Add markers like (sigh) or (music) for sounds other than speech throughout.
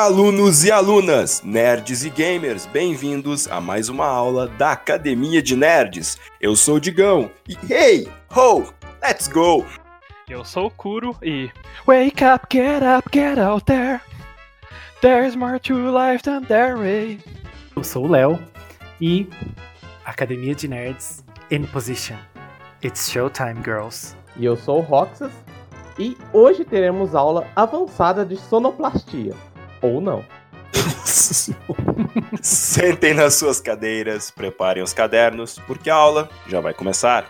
Alunos e alunas, nerds e gamers, bem-vindos a mais uma aula da Academia de Nerds. Eu sou o Digão e hey, ho, let's go! Eu sou o Kuro e Wake up, get up, get out there. There's more to life than there is. Eu sou o Léo e Academia de Nerds in position. It's showtime, girls. E eu sou o Roxas e hoje teremos aula avançada de sonoplastia. Ou não. Sentem nas suas cadeiras, preparem os cadernos, porque a aula já vai começar.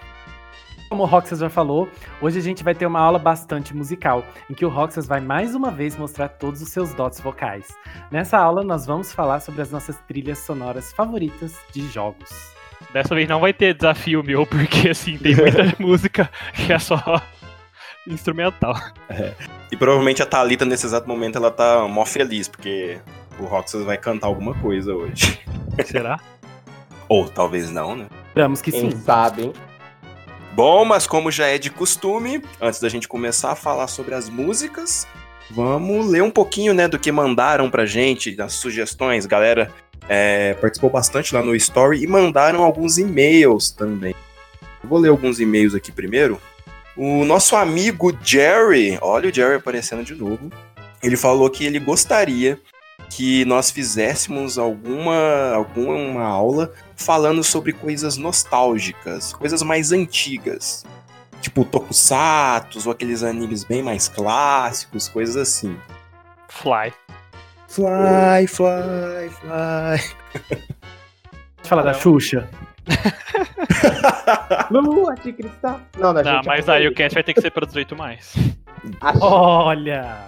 Como o Roxas já falou, hoje a gente vai ter uma aula bastante musical, em que o Roxas vai mais uma vez mostrar todos os seus dotes vocais. Nessa aula, nós vamos falar sobre as nossas trilhas sonoras favoritas de jogos. Dessa vez não vai ter desafio meu, porque assim, tem muita (laughs) música que é só instrumental. (laughs) É. E provavelmente a Thalita, nesse exato momento, ela tá mó feliz, porque o Roxas vai cantar alguma coisa hoje. (laughs) Será? Ou talvez não, né? Esperamos que Quem sim. sabe, hein? Bom, mas como já é de costume, antes da gente começar a falar sobre as músicas, vamos ler um pouquinho, né, do que mandaram pra gente, das sugestões. Galera é, participou bastante lá no Story e mandaram alguns e-mails também. Eu vou ler alguns e-mails aqui primeiro. O nosso amigo Jerry, olha o Jerry aparecendo de novo, ele falou que ele gostaria que nós fizéssemos alguma, alguma aula falando sobre coisas nostálgicas, coisas mais antigas. Tipo Tokusatsu, ou aqueles animes bem mais clássicos, coisas assim. Fly. Fly, fly, fly. Falar da. Xuxa. (laughs) Lua de cristal. Não, da Não, gente mas é aí o cast vai ter que ser 18 mais. (laughs) Olha!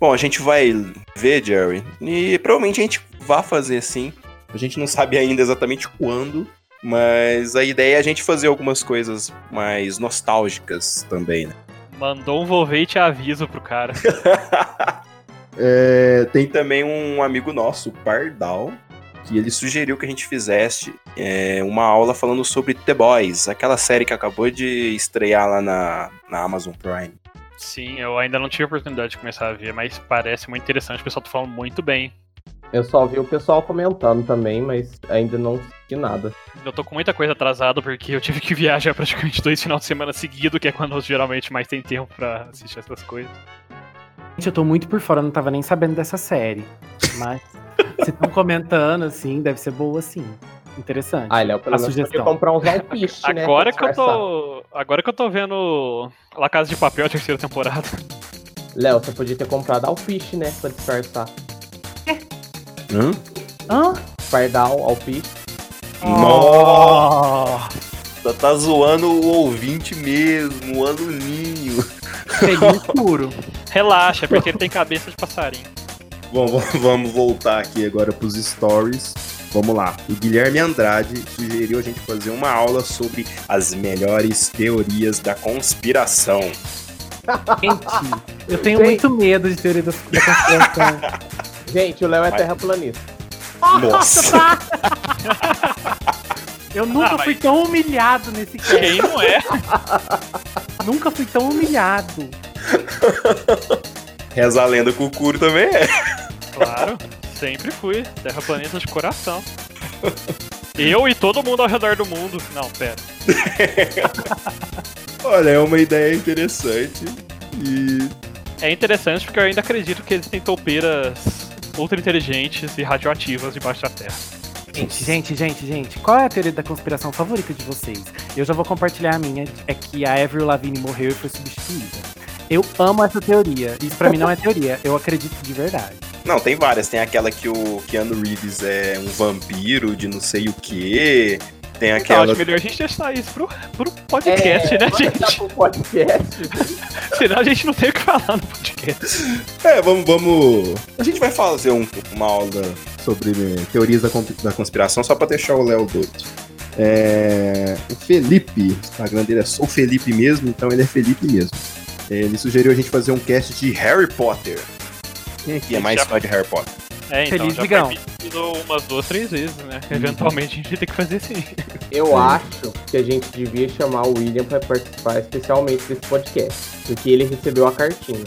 Bom, a gente vai ver, Jerry, e provavelmente a gente vai fazer sim. A gente não sabe ainda exatamente quando, mas a ideia é a gente fazer algumas coisas mais nostálgicas também, né? Mandou um volvete aviso pro cara. (laughs) É, tem também um amigo nosso, o Pardal, que ele sugeriu que a gente fizesse é, uma aula falando sobre The Boys, aquela série que acabou de estrear lá na, na Amazon Prime. Sim, eu ainda não tive a oportunidade de começar a ver, mas parece muito interessante. O pessoal tá falando muito bem. Eu só vi o pessoal comentando também, mas ainda não assisti nada. Eu tô com muita coisa atrasada porque eu tive que (laughs) viajar praticamente dois finais de semana seguido, que é quando eu geralmente mais tem tempo pra assistir essas coisas. Gente, eu tô muito por fora, eu não tava nem sabendo dessa série. Mas se estão comentando, assim, deve ser boa, sim. Interessante. Ah, Léo, pelo A menos podia sugestão. comprar uns alpiste, né? Agora que eu tô. Agora que eu tô vendo La Casa de Papel, a terceira temporada. Léo, você podia ter comprado alpiste, né? Pra disfarçar. Hã? Hã? Pardal, alpiste. Nossa, tá zoando o ouvinte mesmo, o aluninho. Peguei escuro. Relaxa, porque ele tem cabeça de passarinho. Bom, (laughs) vamos- voltar aqui agora pros stories. Vamos lá. O Guilherme Andrade sugeriu a gente fazer uma aula sobre as melhores teorias da conspiração. Gente, eu tenho Gente. muito medo de teoria da, conspiração. (laughs) Gente, o Léo é terraplanista. Nossa! Eu nunca Ah, fui mas- tão humilhado nesse cast. (laughs) Quem não é? Nunca fui tão humilhado. Reza a lenda que o Curo também é. Claro, sempre fui. Terraplanista de coração. Eu e todo mundo ao redor do mundo. Não, pera. (laughs) Olha, é uma ideia interessante. E. É interessante porque eu ainda acredito que eles têm toupeiras ultra inteligentes e radioativas debaixo da terra. Gente, gente, gente, gente, qual é a teoria da conspiração favorita de vocês? Eu já vou compartilhar a minha, é que a Avril Lavigne morreu e foi substituída. Eu amo essa teoria. Isso pra mim não é teoria, eu acredito de verdade. Não, tem várias. Tem aquela que o Keanu Reeves é um vampiro de não sei o quê. Tem Então, aquela. acho melhor a gente deixar isso pro, pro podcast, né, vamos deixar gente? pro podcast. (laughs) Senão a gente não tem o que falar no podcast. É, vamos, vamos. A gente vai fazer um- uma aula sobre né, teorias da, da conspiração só pra deixar o Léo doido. É, o Felipe, o Instagram dele é só o Felipe mesmo, então ele é Felipe mesmo. Ele sugeriu a gente fazer um cast de Harry Potter. Quem aqui é mais Já- fã de Harry Potter? É, então, Feliz já Digão. umas duas, três vezes, né? Eventualmente a gente ter que fazer sim. Eu acho que a gente devia chamar o William pra participar especialmente desse podcast. Porque ele recebeu a cartinha.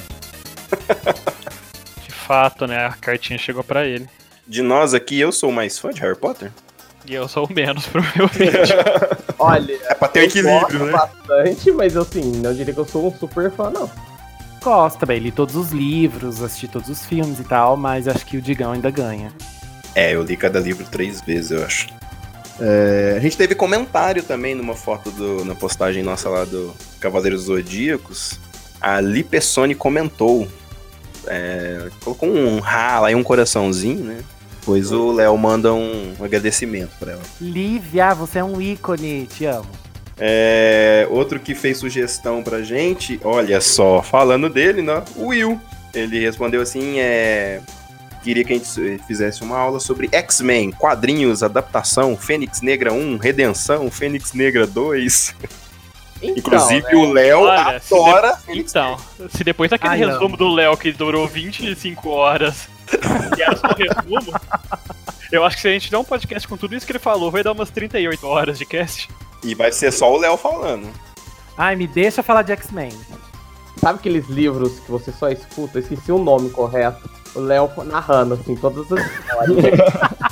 De fato, né? A cartinha chegou pra ele. De nós aqui, eu sou mais fã de Harry Potter. E eu sou o menos, (laughs) provavelmente. (laughs) Olha, É pra ter eu equilíbrio, gosto né? bastante, mas assim, não diria que eu sou um super fã, não. Gosto também, li todos os livros, assisti todos os filmes e tal, mas acho que o Digão ainda ganha. É, eu li cada livro três vezes, eu acho. É, a gente teve comentário também numa foto do, na postagem nossa lá do Cavaleiros Zodíacos. A Li Pessoni comentou. é, colocou um rala e um coraçãozinho, né? Pois o Léo manda um agradecimento pra ela. Lívia, você é um ícone, te amo. É, outro que fez sugestão pra gente, olha só, falando dele, né? O Will. Ele respondeu assim: é, queria que a gente fizesse uma aula sobre X-Men, quadrinhos, adaptação, Fênix Negra 1, Redenção, Fênix Negra 2. Então, Inclusive né? o Léo Olha, se adora Fênix Então, se depois daquele Ai, resumo do Léo que durou 25 horas (laughs) e era só um resumo, eu acho que se a gente der um podcast com tudo isso que ele falou, vai dar umas 38 horas de cast. E vai ser só o Léo falando. Ai, me deixa falar de X-Men. Sabe aqueles livros que você só escuta? Eu esqueci o nome correto. O Léo narrando, assim, todas as histórias.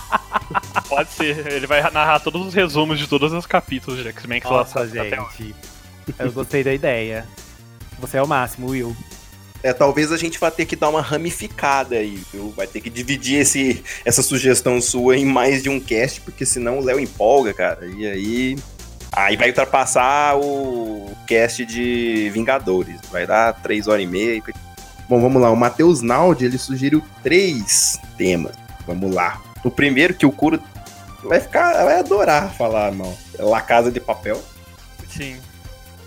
(laughs) Pode ser, ele vai narrar todos os resumos de todos os capítulos de X-Men que Nossa, hoje. gente. Eu gostei da ideia. Você é o máximo, Will. É, talvez a gente vá ter que dar uma ramificada aí, viu? Vai ter que dividir esse, essa sugestão sua em mais de um cast, porque senão o Léo empolga, cara. E aí. Aí vai ultrapassar o cast de Vingadores. Vai dar três horas e meia. Bom, vamos lá. O Matheus Naldi, ele sugeriu três temas. Vamos lá. O primeiro, que o Curo vai ficar. Vai adorar falar, não. É La Casa de Papel. Sim.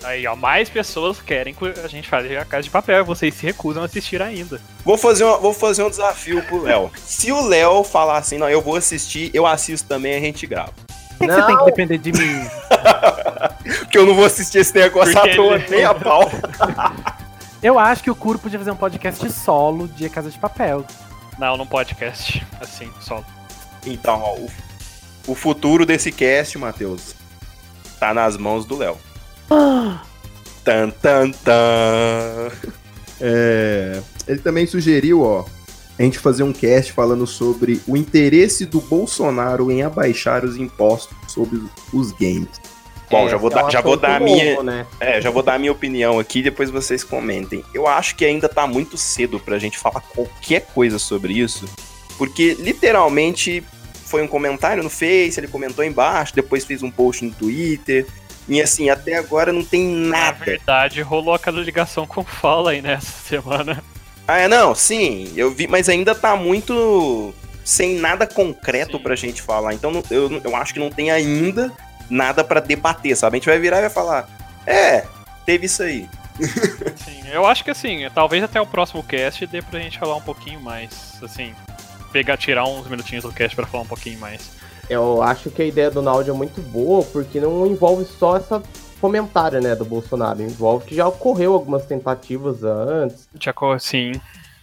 Aí, ó, mais pessoas querem que a gente faça a Casa de Papel, vocês se recusam a assistir ainda. Vou fazer, uma- vou fazer um desafio pro Léo. Se o Léo falar assim, não, eu vou assistir, eu assisto também, a gente grava. Por que, que você Não. tem que depender de mim? (laughs) Porque eu não vou assistir esse negócio Porque à toa, ele- nem a pau. (laughs) Eu acho que o Curo podia fazer um podcast solo de Casa de Papel. Não, num podcast, assim, solo. Então, ó, o, o futuro desse cast, Matheus, tá nas mãos do Léo. (gasps) Tan, tan, tan. É, ele também sugeriu, ó, a gente fazer um cast falando sobre o interesse do Bolsonaro em abaixar os impostos sobre os games. Bom, já vou é dar, já vou dar a novo, minha, Né? É, já vou dar a minha opinião aqui, depois vocês comentem. Eu acho que ainda tá muito cedo pra gente falar qualquer coisa sobre isso, porque literalmente foi um comentário no Face, ele comentou embaixo, depois fez um post no Twitter, e assim, até agora não tem Na nada. verdade, rolou aquela ligação com o Fala aí nessa semana. Ah, é, não, sim, eu vi, mas ainda tá muito sem nada concreto Sim. pra gente falar, então eu, eu acho que não tem ainda nada pra debater, sabe? A gente vai virar e vai falar, é, teve isso aí. (laughs) Sim, eu acho que assim, talvez até o próximo cast dê pra gente falar um pouquinho mais, assim, pegar, tirar uns minutinhos do cast pra falar um pouquinho mais. Eu acho que a ideia do Naldi é muito boa, porque não envolve só essa comentário, né, do Bolsonaro. Envolve que já ocorreu algumas tentativas antes. Já, co- sim,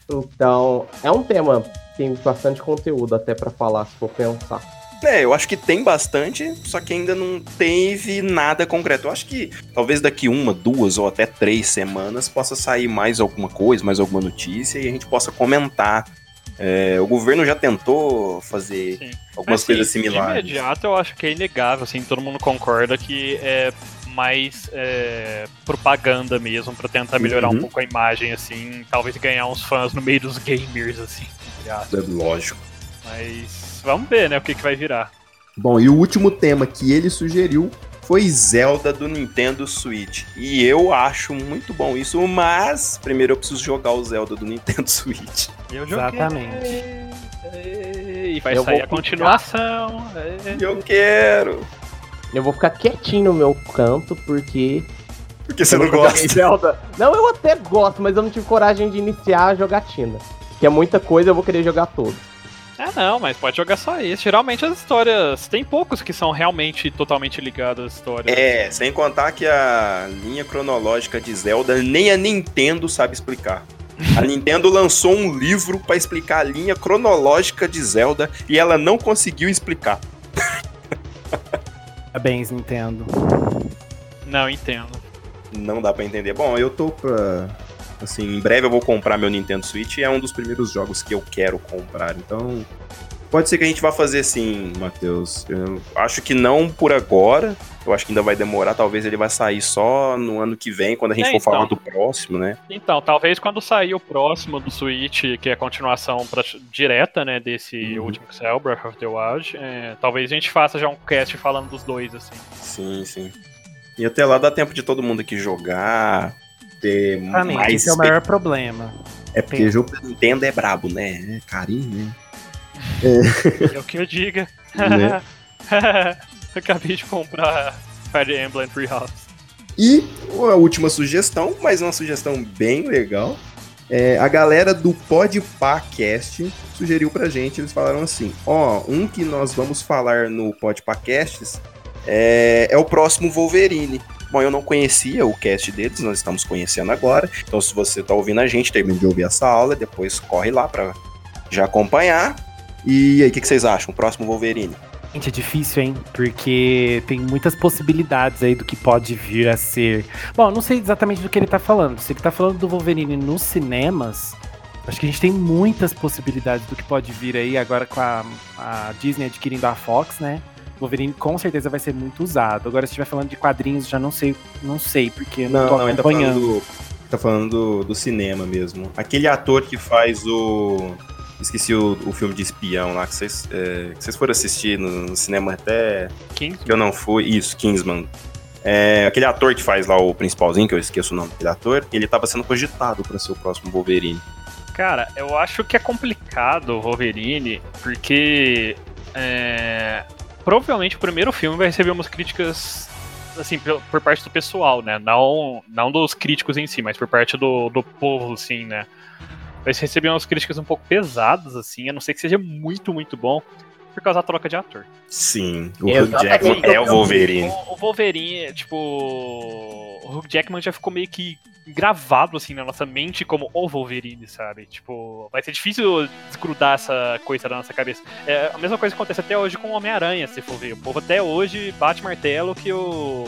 Então, é um tema que tem bastante conteúdo até pra falar, se for pensar. É, eu acho que tem bastante, só que ainda não teve nada concreto. Eu acho que talvez daqui uma, duas ou até três semanas possa sair mais alguma coisa, mais alguma notícia e a gente possa comentar. É, o governo já tentou fazer sim. algumas Assim, coisas De similares. imediato, eu acho que é inegável, assim, todo mundo concorda que é mais é, propaganda mesmo, pra tentar melhorar Uhum. um pouco a imagem, assim, talvez ganhar uns fãs no meio dos gamers, assim. É lógico. Mas vamos ver, né, o que, que vai virar. Bom, e o último tema que ele sugeriu foi Zelda do Nintendo Switch. E eu acho muito bom isso, mas primeiro eu preciso jogar o Zelda do Nintendo (laughs) Switch. Eu joguei, Exatamente. E vai Eu sair a continuação. é. Eu quero! Eu vou ficar quietinho no meu canto, porque. Porque você eu não gosta. Zelda. Não, eu até gosto, mas eu não tive coragem de iniciar a jogatina. Que é muita coisa, eu vou querer jogar todo. Ah, não, mas pode jogar só isso. Geralmente as histórias. Tem poucos que são realmente totalmente ligados às histórias. É, sem contar que a linha cronológica de Zelda nem a Nintendo sabe explicar. A Nintendo lançou um livro pra explicar a linha cronológica de Zelda e ela não conseguiu explicar. (laughs) Parabéns, Nintendo. Não entendo. Não dá pra entender. Bom, eu tô pra Assim, em breve eu vou comprar meu Nintendo Switch e é um dos primeiros jogos que eu quero comprar. Então, Pode ser que a gente vá fazer sim, Matheus. Eu acho que não por agora. Eu acho que ainda vai demorar. Talvez ele vai sair só no ano que vem, quando a gente É, for falar então. do próximo, né? Então, talvez quando sair o próximo do Switch, que é a continuação pra- direta, né, desse Uhum. último que saiu, Breath of the Wild, é, talvez a gente faça já um cast falando dos dois, assim. Sim, sim. E até lá dá tempo de todo mundo aqui jogar, ter Exatamente, mais. esse é o maior problema. É porque o jogo da Nintendo é brabo, né? É carinho, né? É o que eu diga. Né? (laughs) Acabei de comprar Fire Emblem Free House. E a última sugestão, mas uma sugestão bem legal. É, a galera do Podpacast sugeriu pra gente, eles falaram assim: ó, um que nós vamos falar no Podpacasts é, é o próximo Wolverine. Bom, eu não conhecia o cast deles, nós estamos conhecendo agora. Então, se você tá ouvindo a gente, termina de ouvir essa aula, depois corre lá pra já acompanhar. E aí, o que, que vocês acham? O próximo Wolverine? Gente, é difícil, hein? Porque tem muitas possibilidades aí do que pode vir a ser. Bom, não sei exatamente do que ele tá falando. Se ele tá falando do Wolverine nos cinemas, acho que a gente tem muitas possibilidades do que pode vir aí agora com a, a Disney adquirindo a Fox, né? Wolverine com certeza vai ser muito usado. Agora, se estiver falando de quadrinhos, já não sei, não sei, porque eu não, tô ele tá falando, do, tá falando do, do cinema mesmo. Aquele ator que faz o. Esqueci o, o filme de espião lá, que vocês, é, que vocês foram assistir no, no cinema até King? que eu não fui. Isso, Kingsman. É, aquele ator que faz lá o principalzinho, que eu esqueço o nome daquele ator, ele tava sendo cogitado pra ser o próximo Wolverine. Cara, eu acho que é complicado o Wolverine, porque é, provavelmente o primeiro filme vai receber umas críticas assim, por, por parte do pessoal, né? Não, não dos críticos em si, mas por parte do, do povo, assim, né? Vai receber umas críticas um pouco pesadas, assim, a não ser que seja muito, muito bom, por causa da troca de ator. Sim, o Hugh Exatamente. Jackman é o Wolverine. O, o Wolverine, tipo. O Hugh Jackman já ficou meio que gravado assim na nossa mente como o Wolverine, sabe? Tipo, vai ser difícil desgrudar essa coisa da nossa cabeça. É a mesma coisa que acontece até hoje com o Homem-Aranha, se for ver. O povo até hoje bate martelo que o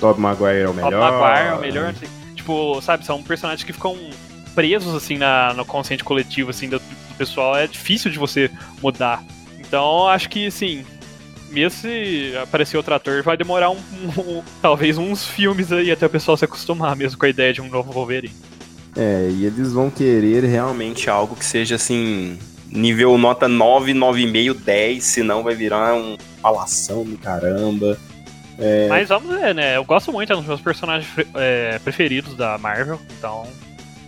Tobey Maguire é o Bob melhor. Maguire é o melhor. não sei. Tipo, sabe, são personagens que ficam presos assim na, no consciente coletivo assim do, do pessoal. É difícil de você mudar. Então, acho que assim, mesmo se aparecer outro ator, vai demorar um, um- talvez uns filmes aí até o pessoal se acostumar mesmo com a ideia de um novo Wolverine. É, e eles vão querer realmente algo que seja assim, nível nota 9, 9,5, 10, senão vai virar um falação do caramba. Mas vamos ver, né? Eu gosto muito, é um dos meus personagens é, preferidos da Marvel, então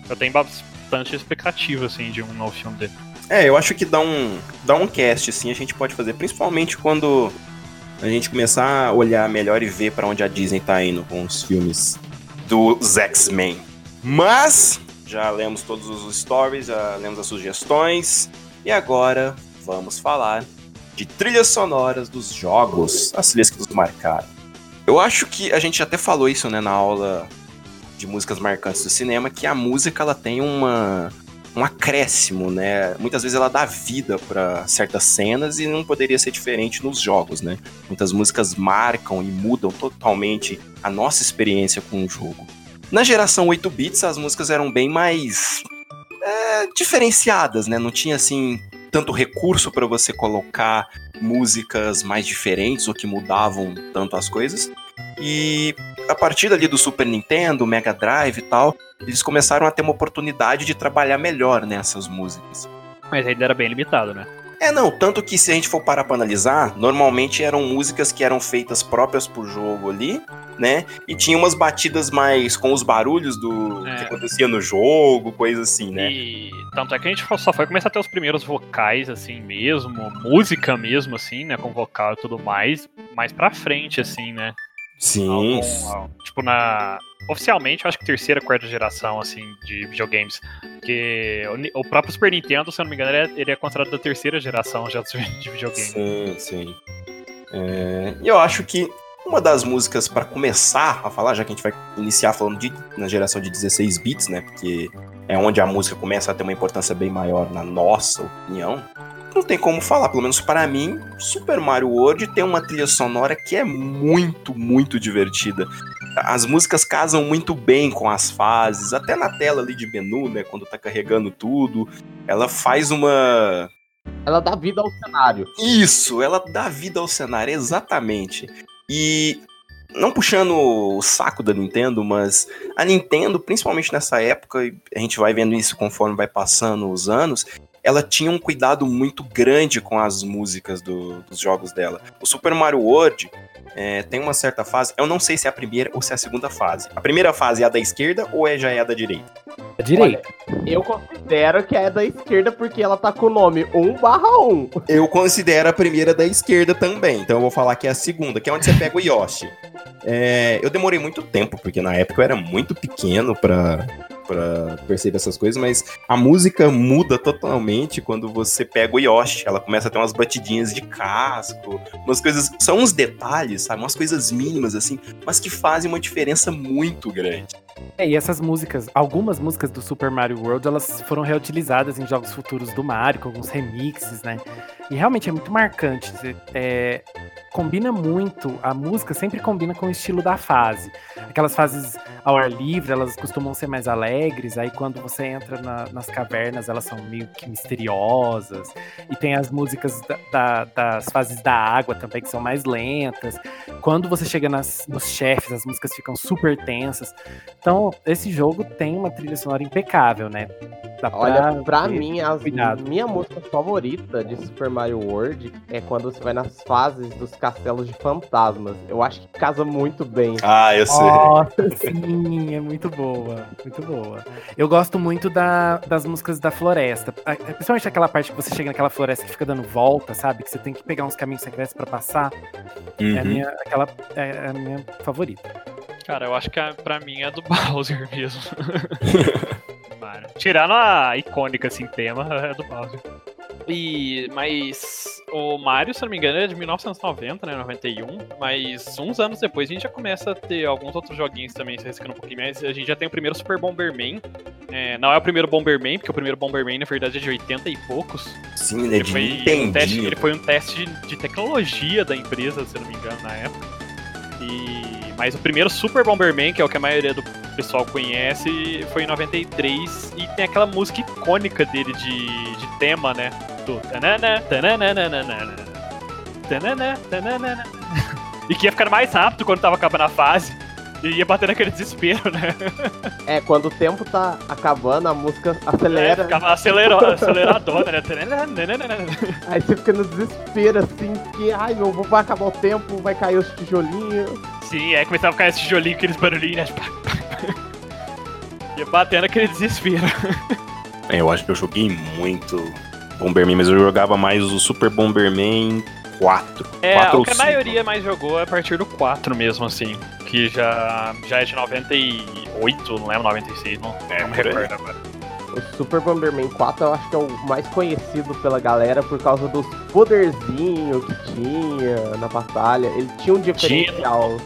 eu tenho bastante expectativa assim de um novo filme dele. É, eu acho que dá um, dá um cast, assim, a gente pode fazer, principalmente quando a gente começar a olhar melhor e ver pra onde a Disney tá indo com os filmes dos X-Men. Mas, já lemos todos os stories, já lemos as sugestões, e agora vamos falar de trilhas sonoras dos jogos, as trilhas que nos marcaram. Eu acho que a gente até falou isso, né, na aula de músicas marcantes do cinema, que a música ela tem uma um acréscimo, né? Muitas vezes ela dá vida para certas cenas e não poderia ser diferente nos jogos, né? Muitas músicas marcam e mudam totalmente a nossa experiência com o jogo. Na geração 8 bits, as músicas eram bem mais é, diferenciadas, né? Não tinha assim tanto recurso para você colocar músicas mais diferentes ou que mudavam tanto as coisas. E a partir ali do Super Nintendo, Mega Drive e tal, eles começaram a ter uma oportunidade de trabalhar melhor nessas músicas. Mas ainda era bem limitado, né? É, não, tanto que se a gente for parar pra analisar, normalmente eram músicas que eram feitas próprias pro jogo ali, né? E tinha umas batidas mais com os barulhos do É. que acontecia no jogo, coisa assim, né? E tanto é que a gente só foi começar a ter os primeiros vocais, assim mesmo, música mesmo, assim, né? Com vocal e tudo mais, mais pra frente, assim, né? Sim. Algum- al- tipo, na. Oficialmente, eu acho que terceira, quarta geração, assim, de videogames. Porque o, próprio Super Nintendo, se eu não me engano, ele é, ele é considerado da terceira geração já (laughs) de videogame. Sim, sim. É, E eu acho que uma das músicas pra começar a falar, já que a gente vai iniciar falando de, na geração de 16 bits, né? Porque é onde a música começa a ter uma importância bem maior na nossa opinião. Não tem como falar, pelo menos para mim, Super Mario World tem uma trilha sonora que é muito, muito divertida. as músicas casam muito bem com as fases, até na tela ali de menu, né, quando tá carregando tudo, ela faz uma ela dá vida ao cenário. Isso, ela dá vida ao cenário, exatamente. E não puxando o saco da Nintendo, mas a Nintendo, principalmente nessa época, a gente vai vendo isso conforme vai passando os anos, ela tinha um cuidado muito grande com as músicas do, dos jogos dela. O Super Mario World é, tem uma certa fase, eu não sei se é a primeira ou se é a segunda fase. A primeira fase é a da esquerda ou é, já é a da direita? A direita. Olha, eu considero que é da esquerda porque ela tá com o nome 1 barra 1. Eu considero a primeira da esquerda também, então eu vou falar que é a segunda, que é onde você pega o Yoshi. É, eu demorei muito tempo, porque na época eu era muito pequeno pra, para perceber essas coisas, mas a música muda totalmente quando você pega o Yoshi. Ela começa a ter umas batidinhas de casco, umas coisas. São uns detalhes, sabe? Umas coisas mínimas, assim, mas que fazem uma diferença muito grande. É, e essas músicas, algumas músicas do Super Mario World, elas foram reutilizadas em jogos futuros do Mario, com alguns remixes, né? E realmente é muito marcante. É, combina muito, a música sempre combina com o estilo da fase. Aquelas fases ao ar livre, elas costumam ser mais alegres, aí quando você entra na, nas cavernas, elas são meio que misteriosas. E tem as músicas da, da, das fases da água também, que são mais lentas. Quando você chega nas, nos chefes, as músicas ficam super tensas. Então, esse jogo tem uma trilha sonora impecável, né? Dá Olha, pra, mim, a minha música favorita de Super Mario World é quando você vai nas fases dos castelos de fantasmas. Eu acho que casa muito bem. Ah, eu sei. Nossa, sim, é muito boa. Muito boa. Eu gosto muito da, das músicas da floresta. Principalmente aquela parte que você chega naquela floresta que fica dando volta, sabe? Que você tem que pegar uns caminhos secretos para passar. Uhum. É, a uhum. minha, aquela, é a minha favorita. Cara, eu acho que a, pra mim é do (laughs) Bowser mesmo. (laughs) Tirando a icônica, assim, tema, (laughs) é do Bowser. E, mas o Mario, se não me engano, é de 1990, né? 91. Mas uns anos depois a gente já começa a ter alguns outros joguinhos também, se arriscando um pouquinho mais. A gente já tem o primeiro Super Bomberman. É, não é o primeiro Bomberman, porque o primeiro Bomberman, na verdade, é de 80 e poucos. Sim, ele, ele foi um teste, Ele foi um teste de, de tecnologia da empresa, se não me engano, na época. E, mas o primeiro Super Bomberman, que é o que a maioria do pessoal conhece, foi em 93 e tem aquela música icônica dele de, de tema, né? Do tanana, tanana, tanana, tanana, e que ia ficando mais rápido quando tava acabando a fase. E ia batendo aquele desespero, né? É, quando o tempo tá acabando, a música acelera. É, ficava acelerou, aceleradona, né? Aí você fica no desespero, assim, que, ai meu, vai acabar o tempo, vai cair os tijolinhos. Sim, aí começava a cair esse tijolinho, aqueles barulhinhos, né? Ia batendo aquele desespero. É, eu acho que eu joguei muito Bomberman, mas eu jogava mais o Super Bomberman 4. É, 4 o que a maioria mais jogou é a partir do 4 mesmo, assim. Que já, já é de 98, não lembro, 96, não, é, não me recordo agora. O Super Bomberman 4 eu acho que é o mais conhecido pela galera por causa dos poderzinhos que tinha na batalha. Ele tinha um diferencial.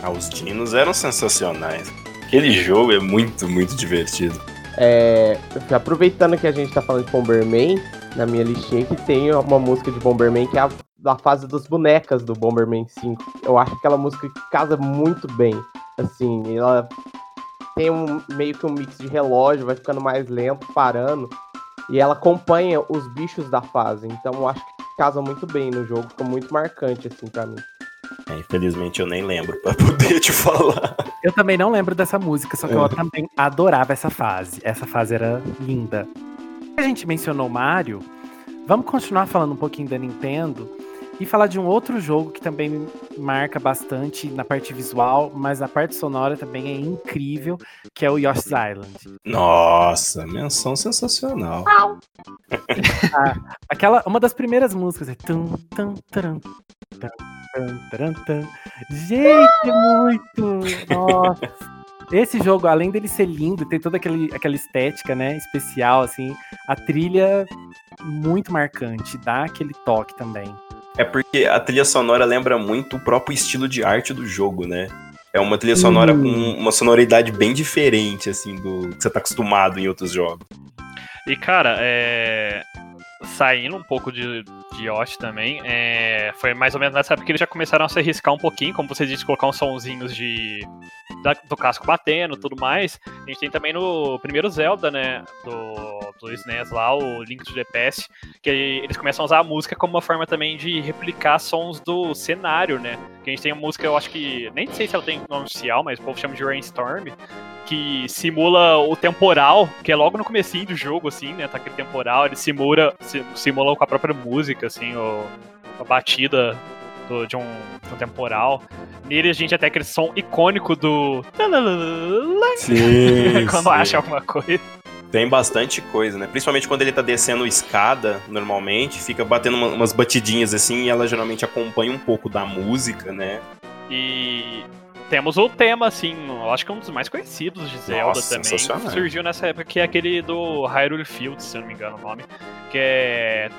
ah, os dinos eram sensacionais. Aquele jogo é muito, muito divertido. É, aproveitando que a gente tá falando de Bomberman, na minha listinha que tem uma música de Bomberman que é a da fase dos bonecas do Bomberman 5. Eu acho que aquela música casa muito bem. Assim, ela tem um meio que um mix de relógio, vai ficando mais lento, parando. E ela acompanha os bichos da fase. Então eu acho que casa muito bem no jogo, ficou muito marcante, assim, para mim. É, infelizmente eu nem lembro para (laughs) poder te falar. Eu também não lembro dessa música, só que é. eu também adorava essa fase. Essa fase era linda. A gente mencionou Mario, vamos continuar falando um pouquinho da Nintendo e falar de um outro jogo que também marca bastante na parte visual, mas a parte sonora também é incrível, que é o Yoshi's Island. Nossa, menção sensacional. (laughs) ah, aquela, uma das primeiras músicas é tum, tum, tum, Gente, muito! (laughs) Nossa! Esse jogo, além dele ser lindo, tem toda aquele, aquela estética, né, especial, assim, a trilha muito marcante, dá aquele toque também. É porque a trilha sonora lembra muito o próprio estilo de arte do jogo, né? É uma trilha sonora hum. com uma sonoridade bem diferente, assim, do que você tá acostumado em outros jogos. E, cara, é saindo um pouco de, de Yoshi também, é, foi mais ou menos nessa época que eles já começaram a se arriscar um pouquinho, como você disse, colocar uns sonzinhos de da, do casco batendo tudo mais. A gente tem também no primeiro Zelda, né, do, do SNES lá, o Link to the Past, que eles começam a usar a música como uma forma também de replicar sons do cenário, né. Que a gente tem uma música, eu acho que, nem sei se ela tem nome oficial, mas o povo chama de Rainstorm, que simula o temporal, que é logo no comecinho do jogo, assim, né, tá aquele temporal, ele simula, simula com a própria música, assim, o, a batida do, de, um, um temporal. Nele a gente até aquele som icônico do. Sim, (laughs) quando sim. acha alguma coisa. Tem bastante coisa, né? Principalmente quando ele tá descendo escada, normalmente, fica batendo uma- umas batidinhas assim, e ela geralmente acompanha um pouco da música, né? E temos o tema, assim, eu acho que é um dos mais conhecidos de Zelda Nossa, também. Surgiu nessa época, que é aquele do Hyrule Field, se eu não me engano o nome. Que é.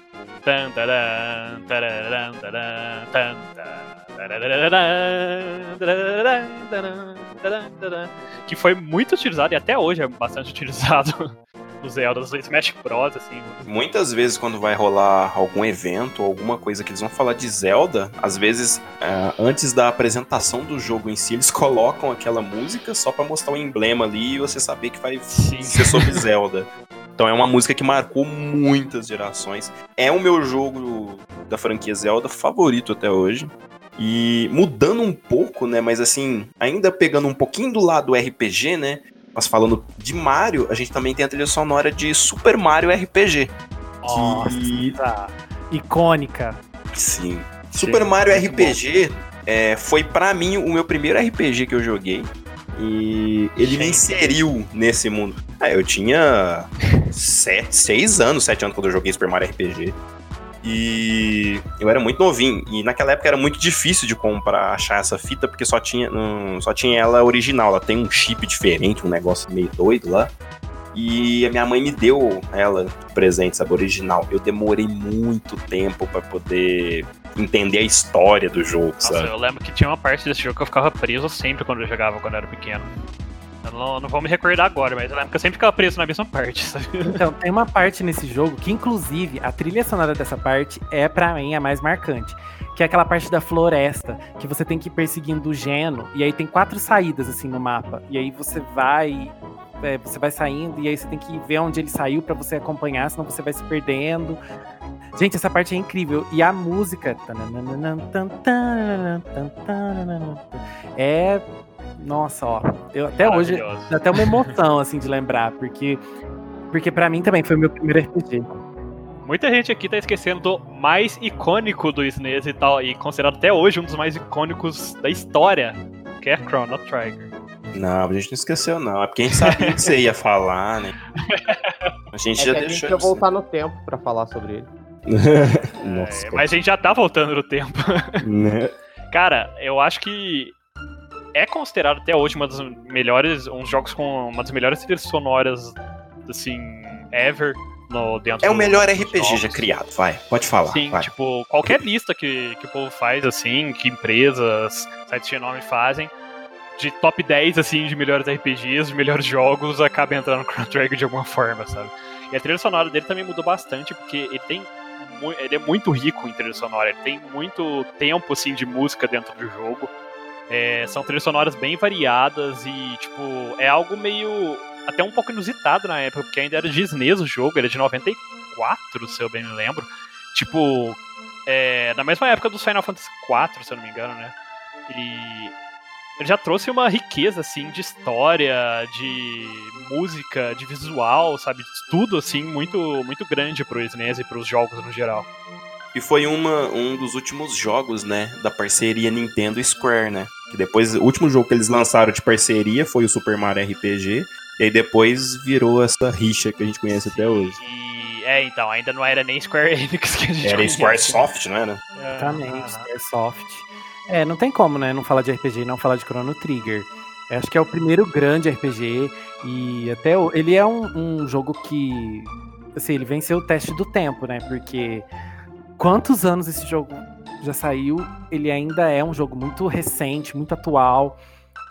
Que foi muito utilizado e até hoje é bastante utilizado no Zelda, no Smash Bros. Assim, Muitas vezes, quando vai rolar algum evento ou alguma coisa que eles vão falar de Zelda, às vezes, é, antes da apresentação do jogo em si, eles colocam aquela música só pra mostrar o emblema ali e você saber que vai Sim. ser sobre Zelda. Então é uma música que marcou muitas gerações. É o meu jogo da franquia Zelda favorito até hoje. E mudando um pouco, né? Mas assim, ainda pegando um pouquinho do lado RPG, né? Mas falando de Mario, a gente também tem a trilha sonora de Super Mario RPG. Nossa, icônica. Sim. Super Mario muito RPG é, foi pra mim o meu primeiro RPG que eu joguei. E ele me Gente. inseriu nesse mundo. Ah, eu tinha sete, seis anos, sete anos quando eu joguei Super Mario RPG. E eu era muito novinho. E naquela época era muito difícil de comprar, achar essa fita, porque só tinha, hum, só tinha ela original. Ela tem um chip diferente, um negócio meio doido lá. E a minha mãe me deu ela de presente, sabe, original. Eu demorei muito tempo pra poder entender a história do jogo, Nossa, sabe? eu lembro que tinha uma parte desse jogo que eu ficava preso sempre quando eu jogava quando eu era pequeno. Não, não vou me recordar agora, mas lembro que eu sempre ficava preso na mesma parte, sabe? Então, tem uma parte nesse jogo que, inclusive, a trilha sonora dessa parte é, pra mim, a mais marcante. Que é aquela parte da floresta, que você tem que ir perseguindo o Geno, e aí tem quatro saídas, assim, no mapa. E aí você vai. é, você vai saindo, e aí você tem que ver onde ele saiu pra você acompanhar, senão você vai se perdendo. Gente, essa parte é incrível. E a música. É. Nossa, ó. Eu, até hoje. Dá até uma emoção, assim, de lembrar, porque. Porque pra mim também foi meu primeiro RPG. Muita gente aqui tá esquecendo do mais icônico do SNES e tal, e considerado até hoje um dos mais icônicos da história, que é Chrono Trigger. Não, a gente não esqueceu, não. É porque a gente sabia que você ia falar, né? A gente É já que a gente deixou. ia isso. voltar no tempo pra falar sobre ele. (laughs) Nossa, É, mas a gente já tá voltando no tempo. né? Cara, eu acho que é considerado até hoje uma das melhores, uns jogos com uma das melhores trilhas sonoras, assim, ever no dentro É o melhor RPG já criado, vai. Pode falar. Sim, vai. tipo, qualquer lista que, que o povo faz, assim, que empresas, sites de nome fazem, de top 10, assim, de melhores RPGs, de melhores jogos, acaba entrando no Chrono Trigger de alguma forma, sabe? E a trilha sonora dele também mudou bastante, porque ele tem. Ele é muito rico em trilha sonora, ele tem muito tempo, assim, de música dentro do jogo. É, são trilhas sonoras bem variadas e, tipo, é algo meio. até um pouco inusitado na época, porque ainda era de SNES o jogo, era de 94, se eu bem me lembro. Tipo, é, na mesma época do Final Fantasy IV, se eu não me engano, né? E ele já trouxe uma riqueza, assim, de história, de música, de visual, sabe? De tudo, assim, muito, muito grande pro SNES e pros jogos no geral. E foi uma, um dos últimos jogos, né, da parceria Nintendo e Square, né? Que depois, o último jogo que eles lançaram de parceria foi o Super Mario RPG. E aí depois virou essa rixa que a gente conhece até hoje. E, é, então, ainda não era nem Square (laughs) Enix que a gente Era conhece, Squaresoft, não era? né? É, Exatamente, aham. Squaresoft. É, não tem como, né, não falar de RPG e não falar de Chrono Trigger. Eu acho que é o primeiro grande RPG e até o- ele é um, um jogo que, assim, ele venceu o teste do tempo, né, porque quantos anos esse jogo já saiu, ele ainda é um jogo muito recente, muito atual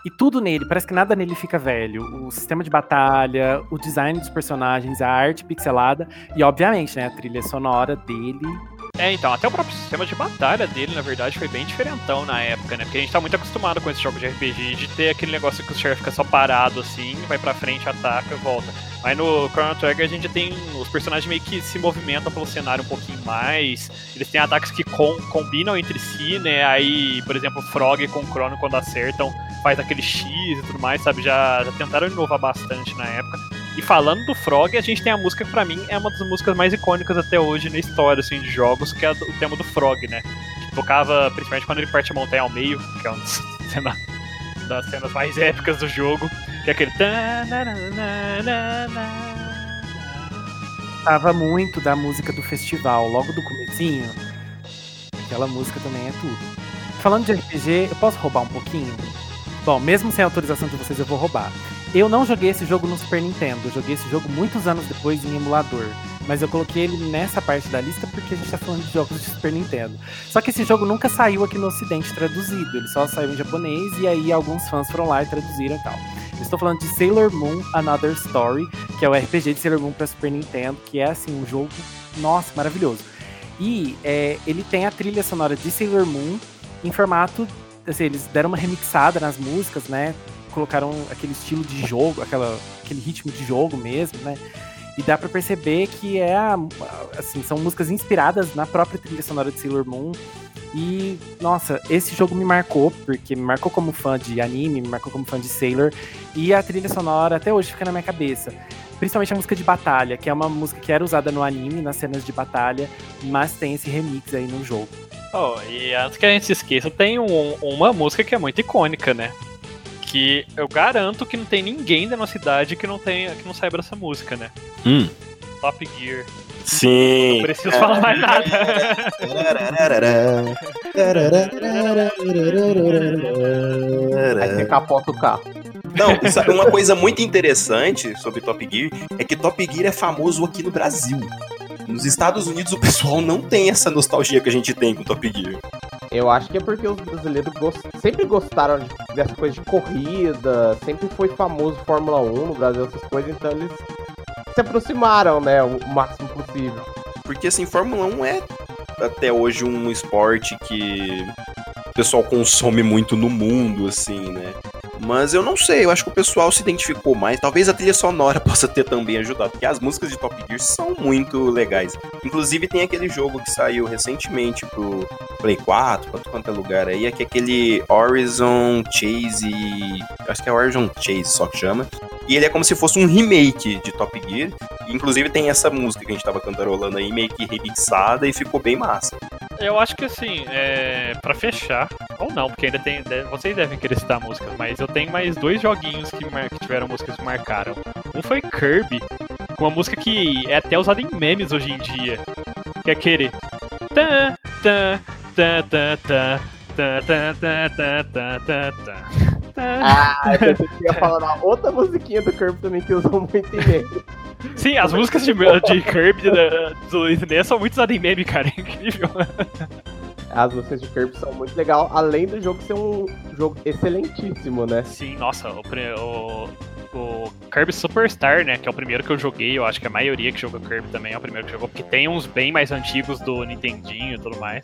E tudo nele, parece que nada nele fica velho. O sistema de batalha, o design dos personagens, a arte pixelada e, obviamente, né, a trilha sonora dele é, então, até o próprio sistema de batalha dele, na verdade, foi bem diferentão na época, né? Porque a gente tá muito acostumado com esse jogo de RPG de ter aquele negócio que o chefe fica só parado assim, vai pra frente, ataca e volta. Mas no Chrono Trigger a gente tem os personagens meio que se movimentam pelo cenário um pouquinho mais. Eles têm ataques que com, combinam entre si, né? Aí, por exemplo, Frog com o Chrono quando acertam faz aquele X e tudo mais, sabe? Já, já tentaram inovar bastante na época. E falando do Frog, a gente tem a música que pra mim é uma das músicas mais icônicas até hoje na história assim, de jogos, que é o tema do Frog, né? Que tocava principalmente quando ele parte a montanha ao meio, que é uma (laughs) das cenas mais épicas do jogo, que é aquele. Tava muito da música do festival, logo do comecinho. Aquela música também é tudo. Falando de RPG, eu posso roubar um pouquinho? Bom, mesmo sem autorização de vocês, eu vou roubar. Eu não joguei esse jogo no Super Nintendo, joguei esse jogo muitos anos depois em emulador. Mas eu coloquei ele nessa parte da lista porque a gente tá falando de jogos de Super Nintendo. Só que esse jogo nunca saiu aqui no ocidente traduzido, ele só saiu em japonês e aí alguns fãs foram lá e traduziram e tal. Eu estou falando de Sailor Moon Another Story, que é o RPG de Sailor Moon para Super Nintendo, que é assim um jogo, nossa, maravilhoso. E é, ele tem a trilha sonora de Sailor Moon em formato, assim, eles deram uma remixada nas músicas, né? Colocaram aquele estilo de jogo, aquela, aquele ritmo de jogo mesmo, né? E dá para perceber que é assim, são músicas inspiradas na própria trilha sonora de Sailor Moon. E, nossa, esse jogo me marcou, porque me marcou como fã de anime, me marcou como fã de Sailor. E a trilha sonora até hoje fica na minha cabeça. Principalmente a música de batalha, que é uma música que era usada no anime, nas cenas de batalha, mas tem esse remix aí no jogo. Oh, e antes que a gente se esqueça, tem um, uma música que é muito icônica, né? Que eu garanto que não tem ninguém da nossa idade que não tenha, que não saiba dessa música, né? Hum. Top Gear. Sim. Não preciso falar mais nada. Aí você capota o carro. Não, sabe, uma coisa muito interessante sobre Top Gear é que Top Gear é famoso aqui no Brasil. Nos Estados Unidos o pessoal não tem essa nostalgia que a gente tem com Top Gear. Eu acho que é porque os brasileiros gost... sempre gostaram dessa coisa de corrida, sempre foi famoso Fórmula 1 no Brasil, essas coisas, então eles se aproximaram, né, o máximo possível. Porque assim, Fórmula 1 é até hoje um esporte que o pessoal consome muito no mundo, assim, né? Mas eu não sei, eu acho que o pessoal se identificou mais. Talvez a trilha sonora (laughs) possa ter também ajudado, porque as músicas de Top Gear são muito legais. Inclusive tem aquele jogo que saiu recentemente pro Play 4, pra quanto é lugar aí, é que é aquele Horizon Chase. Acho que é Horizon Chase só que chama. E ele é como se fosse um remake de Top Gear. Inclusive tem essa música que a gente tava cantarolando aí, meio que remixada e ficou bem massa. Eu acho que assim, é, para fechar, ou não, porque ainda tem. Vocês devem querer citar músicas, mas eu tenho mais dois joguinhos que, mar... que tiveram músicas que marcaram. Um foi Kirby, com uma música que é até usada em memes hoje em dia. Que é aquele. Ah, eu ia falar da outra musiquinha do Kirby também que usou muito em meme. Sim, as músicas de, de Kirby do Luiz são muito usadas em meme, cara. É incrível. As músicas de Kirby são muito legal, além do jogo ser um jogo excelentíssimo, né? Sim, nossa, o, o, o Kirby Superstar, né? Que é o primeiro que eu joguei, eu acho que a maioria que jogou Kirby também é o primeiro que jogou, porque tem uns bem mais antigos do Nintendinho e tudo mais.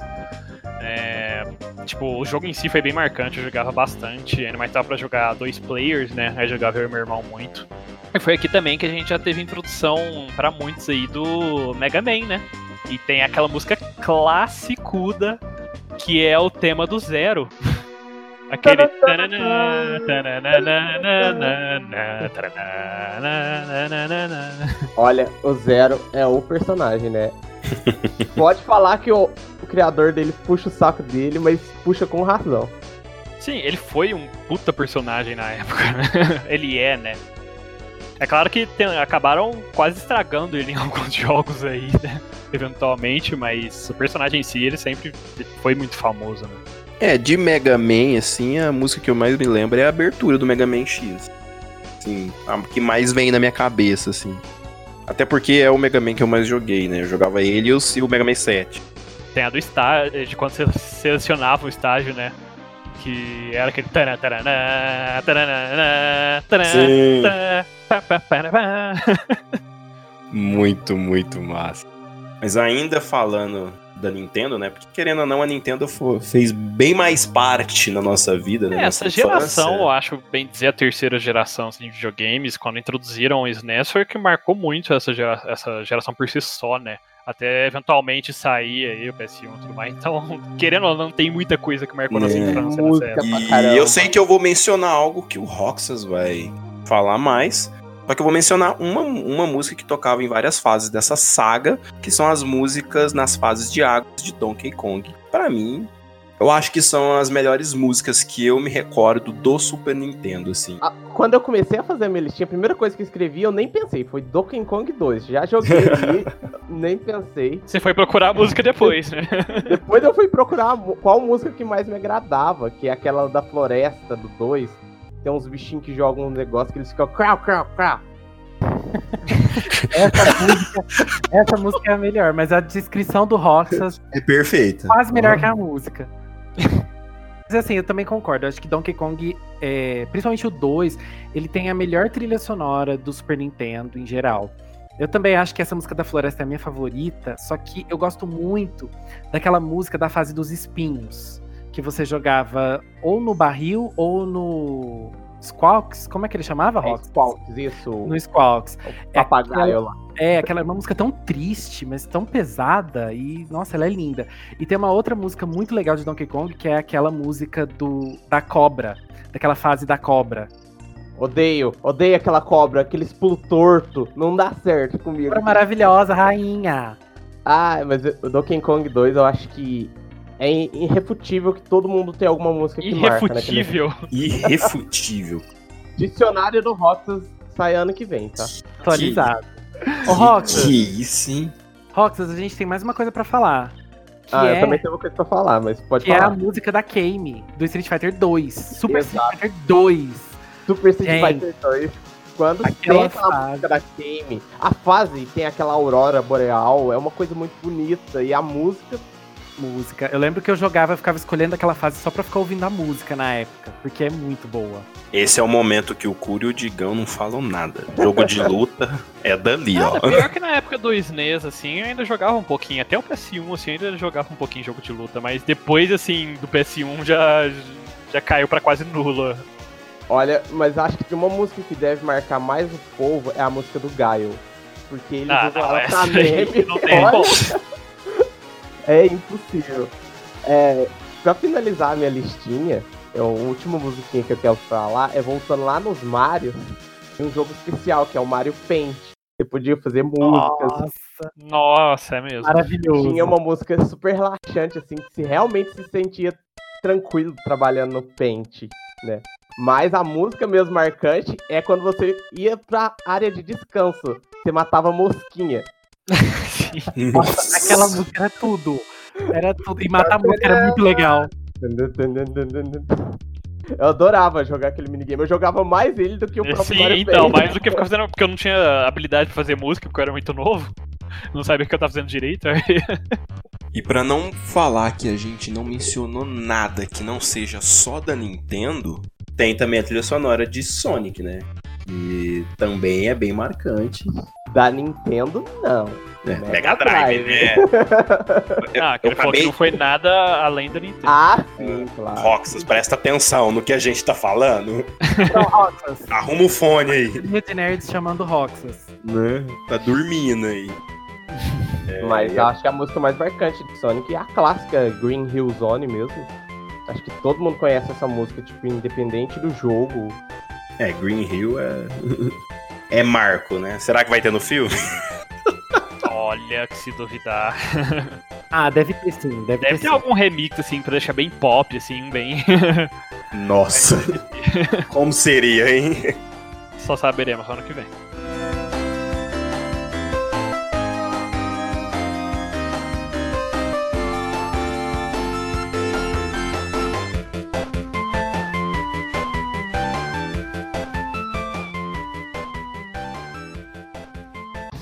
É, tipo, o jogo em si foi bem marcante, eu jogava bastante, ainda mais tava pra jogar dois players, né? Aí jogava eu e meu irmão muito. E foi aqui também que a gente já teve introdução para muitos aí do Mega Man, né? E tem aquela música clássicuda que é o tema do Zero. (laughs) Aquele. Olha, o Zero é o personagem, né? (laughs) Pode falar que o, o, criador dele puxa o saco dele, mas puxa com razão. Sim, ele foi um puta personagem na época. Né? (laughs) ele é, né? É claro que tem, acabaram quase estragando ele em (laughs) alguns jogos aí, né? Eventualmente, mas o personagem em si, ele sempre foi muito famoso, né? É, de Mega Man, assim, a música que eu mais me lembro é a abertura do Mega Man X. Assim, a que mais vem na minha cabeça, assim. Até porque é o Mega Man que eu mais joguei, né? Eu jogava ele e o Mega Man 7. Tem a do estágio, de quando você selecionava o estágio, né? que era aquele. taran, taranã, taranã, taranã, Muito, muito massa. Mas ainda falando da Nintendo, né? Porque querendo ou não, a Nintendo fez bem mais parte na nossa vida, né? É, nossa essa geração, infância. eu acho, bem dizer, a terceira geração assim, de videogames, quando introduziram o SNES, foi que marcou muito essa, gera- essa geração por si só, né? Até eventualmente sair aí o PS1 e tudo mais. Então, (laughs) querendo ou não, tem muita coisa que marcou nossa É. infância nessa época. E eu sei que eu vou mencionar algo que o Roxas vai falar mais. Só que eu vou mencionar uma, uma música que tocava em várias fases dessa saga, que são as músicas nas fases de águas de Donkey Kong. Pra mim, eu acho que são as melhores músicas que eu me recordo do Super Nintendo, assim. Ah, Quando eu comecei a fazer a minha listinha, a primeira coisa que eu escrevi, eu nem pensei, foi Donkey Kong 2. Já joguei (laughs) ali, nem pensei. Você foi procurar a música depois, né? (laughs) Depois eu fui procurar qual música que mais me agradava, que é aquela da floresta do 2. Tem uns bichinhos que jogam um negócio que eles ficam crau, crau, crau. (laughs) Essa música, essa música é a melhor, mas a descrição do Roxas É perfeita. quase melhor que a música. Mas assim, eu também concordo. Eu acho que Donkey Kong, é, principalmente o 2, ele tem a melhor trilha sonora do Super Nintendo em geral. Eu também acho que essa música da floresta é a minha favorita, só que eu gosto muito daquela música da fase dos espinhos, que você jogava ou no barril ou no Squawks. Como é que ele chamava, É Rox? Squawks, isso. No Squawks. o papagaio lá. É, aquela uma música tão triste, mas tão pesada e nossa, ela é linda. E tem uma outra música muito legal de Donkey Kong, que é aquela música do da cobra, daquela fase da cobra. Odeio, odeio aquela cobra, aquele pulo torto. Não dá certo comigo. Cobra maravilhosa, rainha. Ah, mas o Donkey Kong 2 eu acho que é irrefutível que todo mundo tem alguma música que marca. Né? Irrefutível. Irrefutível. Dicionário do Roxas sai ano que vem, tá? Atualizado. Ô, Roxas, Que isso, hein? Roxas, a gente tem mais uma coisa pra falar. Que, ah, é, eu também tenho uma coisa pra falar, mas pode que é a falar. música da Kame, do Street Fighter 2. Super Exato. Street Fighter 2. Super Street Gente, Fighter 2. Quando tem aquela aquela fase. música da Game, a fase tem aquela aurora boreal, é uma coisa muito bonita. E a música, Música. Eu lembro que eu jogava, eu ficava escolhendo aquela fase só pra ficar ouvindo a música na época, porque é muito boa. Esse é o momento que o Curi e o Digão não falam nada. Jogo de luta (laughs) é dali, ó. Cara, pior (laughs) que na época do SNES, assim, eu ainda jogava um pouquinho. Até o PS1, assim, eu ainda jogava um pouquinho jogo de luta. Mas depois, assim, do PS1 já, já caiu pra quase nula. olha, mas acho que uma música que deve marcar mais o povo é a música do Gaio. Porque eles Ah, não, ela essa meme. não tem (laughs) Olha. É impossível. É, pra finalizar a minha listinha, é, o último musiquinha que eu quero falar é voltando lá nos Mario, tem um jogo especial que é o Mario Paint. Você podia fazer músicas. Nossa, Nossa, é mesmo. maravilhoso. Tinha uma música super relaxante, assim, que se realmente se sentia tranquilo trabalhando no Paint, né? Mas a música mesmo marcante é quando você ia pra área de descanso. Você matava mosquinha. (laughs) Nossa, aquela música era tudo. Era tudo. E matar a música era muito legal. Eu adorava jogar aquele minigame. Eu jogava mais ele do que o próprio Sim, Mario então, Paint. mais do que ficar fazendo, porque eu não tinha habilidade pra fazer música, porque eu era muito novo. Não sabia o que eu tava fazendo direito. aí- (laughs) E pra não falar que a gente não mencionou nada que não seja só da Nintendo, tem também a trilha sonora de Sonic, né? E também é bem marcante. Da Nintendo, não. É, Mega Mega Drive, Drive. né? (laughs) Ah, que eu ele falou que acabei- não foi nada além da Nintendo. Ah, sim, claro. Roxas, presta atenção no que a gente tá falando. Então, Roxas. (laughs) Arruma o fone aí. Linha de nerds chamando Roxas. Né? Tá dormindo aí. (laughs) Mas eu acho que a música mais marcante de Sonic é a clássica Green Hill Zone mesmo. Acho que todo mundo conhece essa música, tipo, independente do jogo. É, Green Hill é. (laughs) é marco, né? Será que vai ter no filme? Olha, que se duvidar. (laughs) Ah, deve ter sim. Deve, Deve ter ter sim. algum remix, assim, pra deixar bem pop, assim, bem. Nossa. (laughs) Como seria, hein? Só saberemos ano que vem.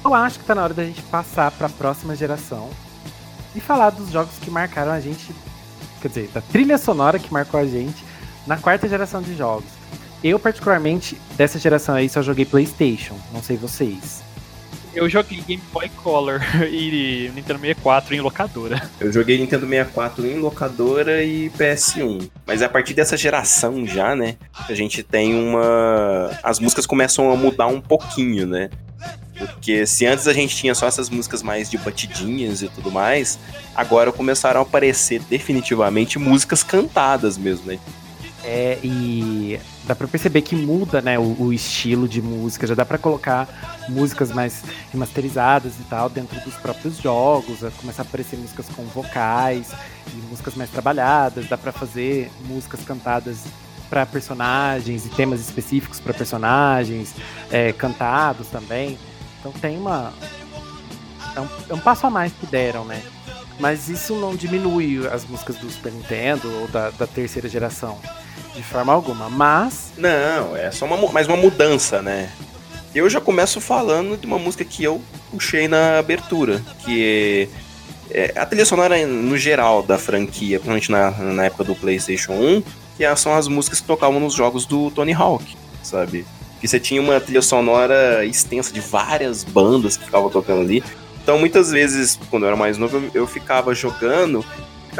Eu acho que tá na hora da gente passar pra próxima geração e falar dos jogos que marcaram a gente. Quer dizer, da trilha sonora que marcou a gente na quarta geração de jogos. Eu, particularmente, dessa geração aí, só joguei PlayStation. Não sei vocês. Eu joguei Game Boy Color (laughs) e Nintendo 64 em locadora. Eu joguei Nintendo 64 em locadora e PS1. Mas é a partir dessa geração já, né? A gente tem uma. As músicas começam a mudar um pouquinho, né? Porque se antes a gente tinha só essas músicas mais de batidinhas e tudo mais, agora começaram a aparecer definitivamente músicas cantadas mesmo, né? É, e dá pra perceber que muda, né, o, o estilo de música, já dá pra colocar músicas mais remasterizadas e tal dentro dos próprios jogos, começar a aparecer músicas com vocais e músicas mais trabalhadas, dá pra fazer músicas cantadas para personagens e temas específicos para personagens, é, cantados também. Então tem uma. É um, é um passo a mais que deram, né? Mas isso não diminui as músicas do Super Nintendo ou da, da terceira geração. De forma alguma. Mas. Não, é só uma, mais uma mudança, né? Eu já começo falando de uma música que eu puxei na abertura, que é, é a trilha sonora no geral da franquia, principalmente na, na época do PlayStation 1, que são as músicas que tocavam nos jogos do Tony Hawk, sabe? Que você tinha uma trilha sonora extensa de várias bandas que ficavam tocando ali. Então, muitas vezes, quando eu era mais novo, eu, eu ficava jogando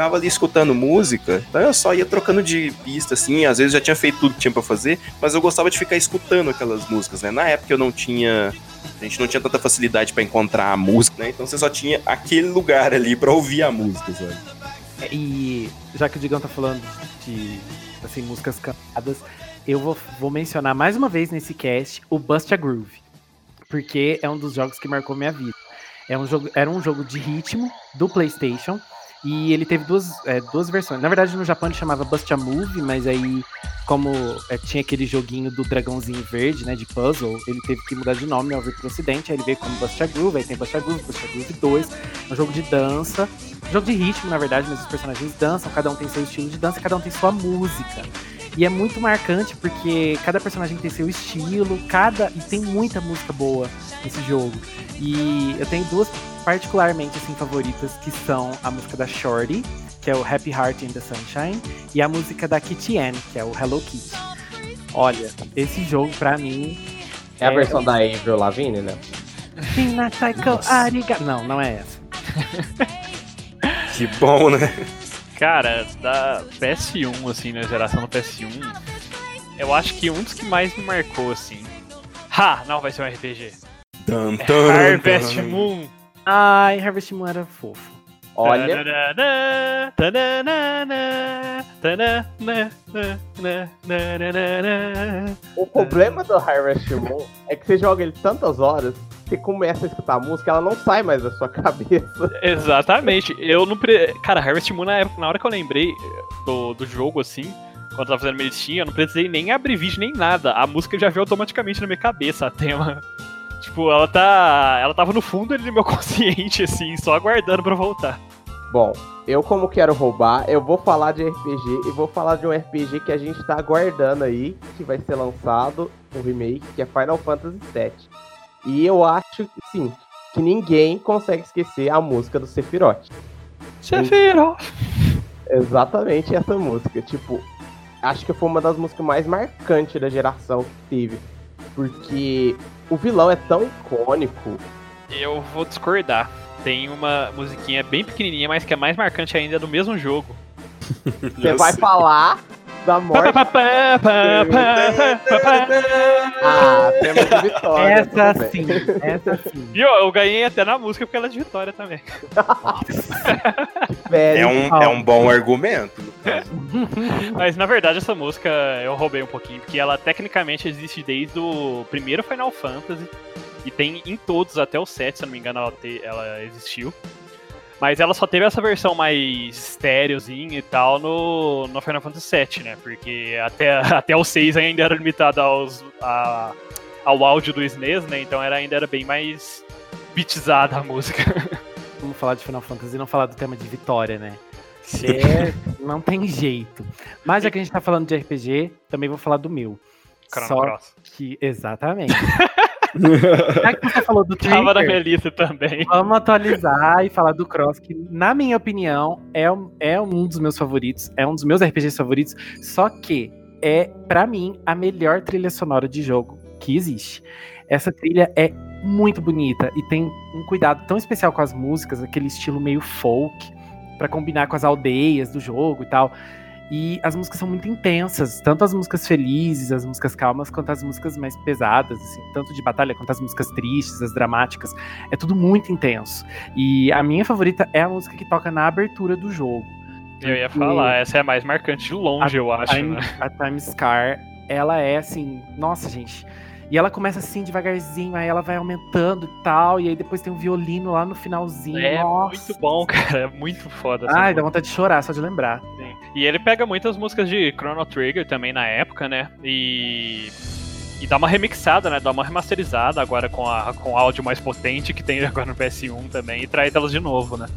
ficava ali escutando música, então eu só ia trocando de pista, assim, às vezes já tinha feito tudo que tinha pra fazer, mas eu gostava de ficar escutando aquelas músicas, né? Na época eu não tinha. A gente não tinha tanta facilidade para encontrar a música, né? Então você só tinha aquele lugar ali para ouvir a música, sabe? É, e já que o Digão tá falando de assim, músicas cantadas, eu vou, vou mencionar mais uma vez nesse cast o Bust a Groove. Porque é um dos jogos que marcou minha vida. É um jogo, era um jogo de ritmo do PlayStation e ele teve duas, é, duas versões. Na verdade, no Japão ele chamava Bust a Move, mas aí, como é, tinha aquele joguinho do dragãozinho verde, né, de puzzle, ele teve que mudar de nome ao vir pro ocidente. Aí ele veio como Bust a Groove, aí tem Bust a Groove, Bust a Groove 2. É um jogo de dança, um jogo de ritmo, na verdade, mas os personagens dançam, cada um tem seu estilo de dança, cada um tem sua música. E é muito marcante porque cada personagem tem seu estilo, cada e tem muita música boa nesse jogo. E eu tenho duas particularmente assim favoritas que são a música da Shorty, que é o Happy Heart in the Sunshine, e a música da Kitty Ann, que é o Hello Kitty. Olha, esse jogo pra mim é, é a versão da Avril Lavigne, né? Não, não é essa. que bom, né? (laughs) Cara, da PS1, assim, na geração do PS1, eu acho que um dos que mais me marcou, assim. Ha! Não vai ser um RPG. Dun, dun, é Harvest Moon. Ai, Harvest Moon era fofo. Olha. O problema do Harvest Moon é que você joga ele tantas horas você começa a escutar a música, ela não sai mais da sua (laughs) cabeça. Exatamente. Eu não. Pre... Cara, Harvest Moon, na, época, na hora que eu lembrei do, do jogo, assim, quando eu tava fazendo medicina, eu não precisei nem abrir vídeo nem nada. A música já veio automaticamente na minha cabeça, a tema. (laughs) Tipo, ela tá. Ela tava no fundo do meu (laughs) consciente, assim, só aguardando pra voltar. Bom, eu como quero roubar, eu vou falar de RPG e vou falar de um RPG que a gente tá aguardando aí, que vai ser lançado, um remake, que é Final Fantasy VII. E eu acho, sim, que ninguém consegue esquecer a música do Sephiroth. Sephiroth! Exatamente essa música. Tipo, acho que foi uma das músicas mais marcantes da geração que teve. Porque o vilão é tão icônico. Eu vou discordar. Tem uma musiquinha bem pequenininha, mas que é mais marcante ainda do mesmo jogo. Você vai falar da morte. ah, tema de vitória. Essa sim, essa sim. E eu, eu ganhei até na música porque ela é de vitória também. é, um, é um bom argumento. (laughs) Mas na verdade essa música eu roubei um pouquinho, porque ela tecnicamente existe desde o primeiro Final Fantasy. E tem em todos, até o 7, se eu não me engano, ela, te, ela existiu. Mas ela só teve essa versão mais estéreozinha e tal no, no Final Fantasy VII, né? Porque até, (laughs) até o 6 ainda era limitado aos, a, ao áudio do SNES, né? Então era, ainda era bem mais bitizada a música. (laughs) Vamos falar de Final Fantasy e não falar do tema de vitória, né? É, não tem jeito. Mas já que a gente tá falando de RPG, também vou falar do meu. Chrono Só que, exatamente. (laughs) (laughs) Já que você falou do Tava na Twitter, minha lista também. Vamos atualizar e falar do Cross, que, na minha opinião, é, é um dos meus favoritos, é um dos meus RPGs favoritos, só que é, pra mim, a melhor trilha sonora de jogo que existe. Essa trilha é muito bonita e tem um cuidado tão especial com as músicas, aquele estilo meio folk, pra combinar com as aldeias do jogo e tal. E as músicas são muito intensas, tanto as músicas felizes, as músicas calmas, quanto as músicas mais pesadas, assim, tanto de batalha quanto as músicas tristes, as dramáticas. É tudo muito intenso. E a minha favorita é a música que toca na abertura do jogo. Eu ia falar, essa é a mais marcante de longe, eu acho, Time, né? a Time Scar, ela é assim, nossa, gente. E ela começa assim devagarzinho, aí ela vai aumentando e tal, e aí depois tem um violino lá no finalzinho. É nossa. muito bom, (laughs) cara. É muito foda. essa Ai, música. dá vontade de chorar só de lembrar. Sim. E ele pega muitas músicas de Chrono Trigger também na época, né? E. E dá uma remixada, né? Dá uma remasterizada agora com, a, com áudio mais potente que tem (laughs) agora no PS1 também e traz elas de novo, né?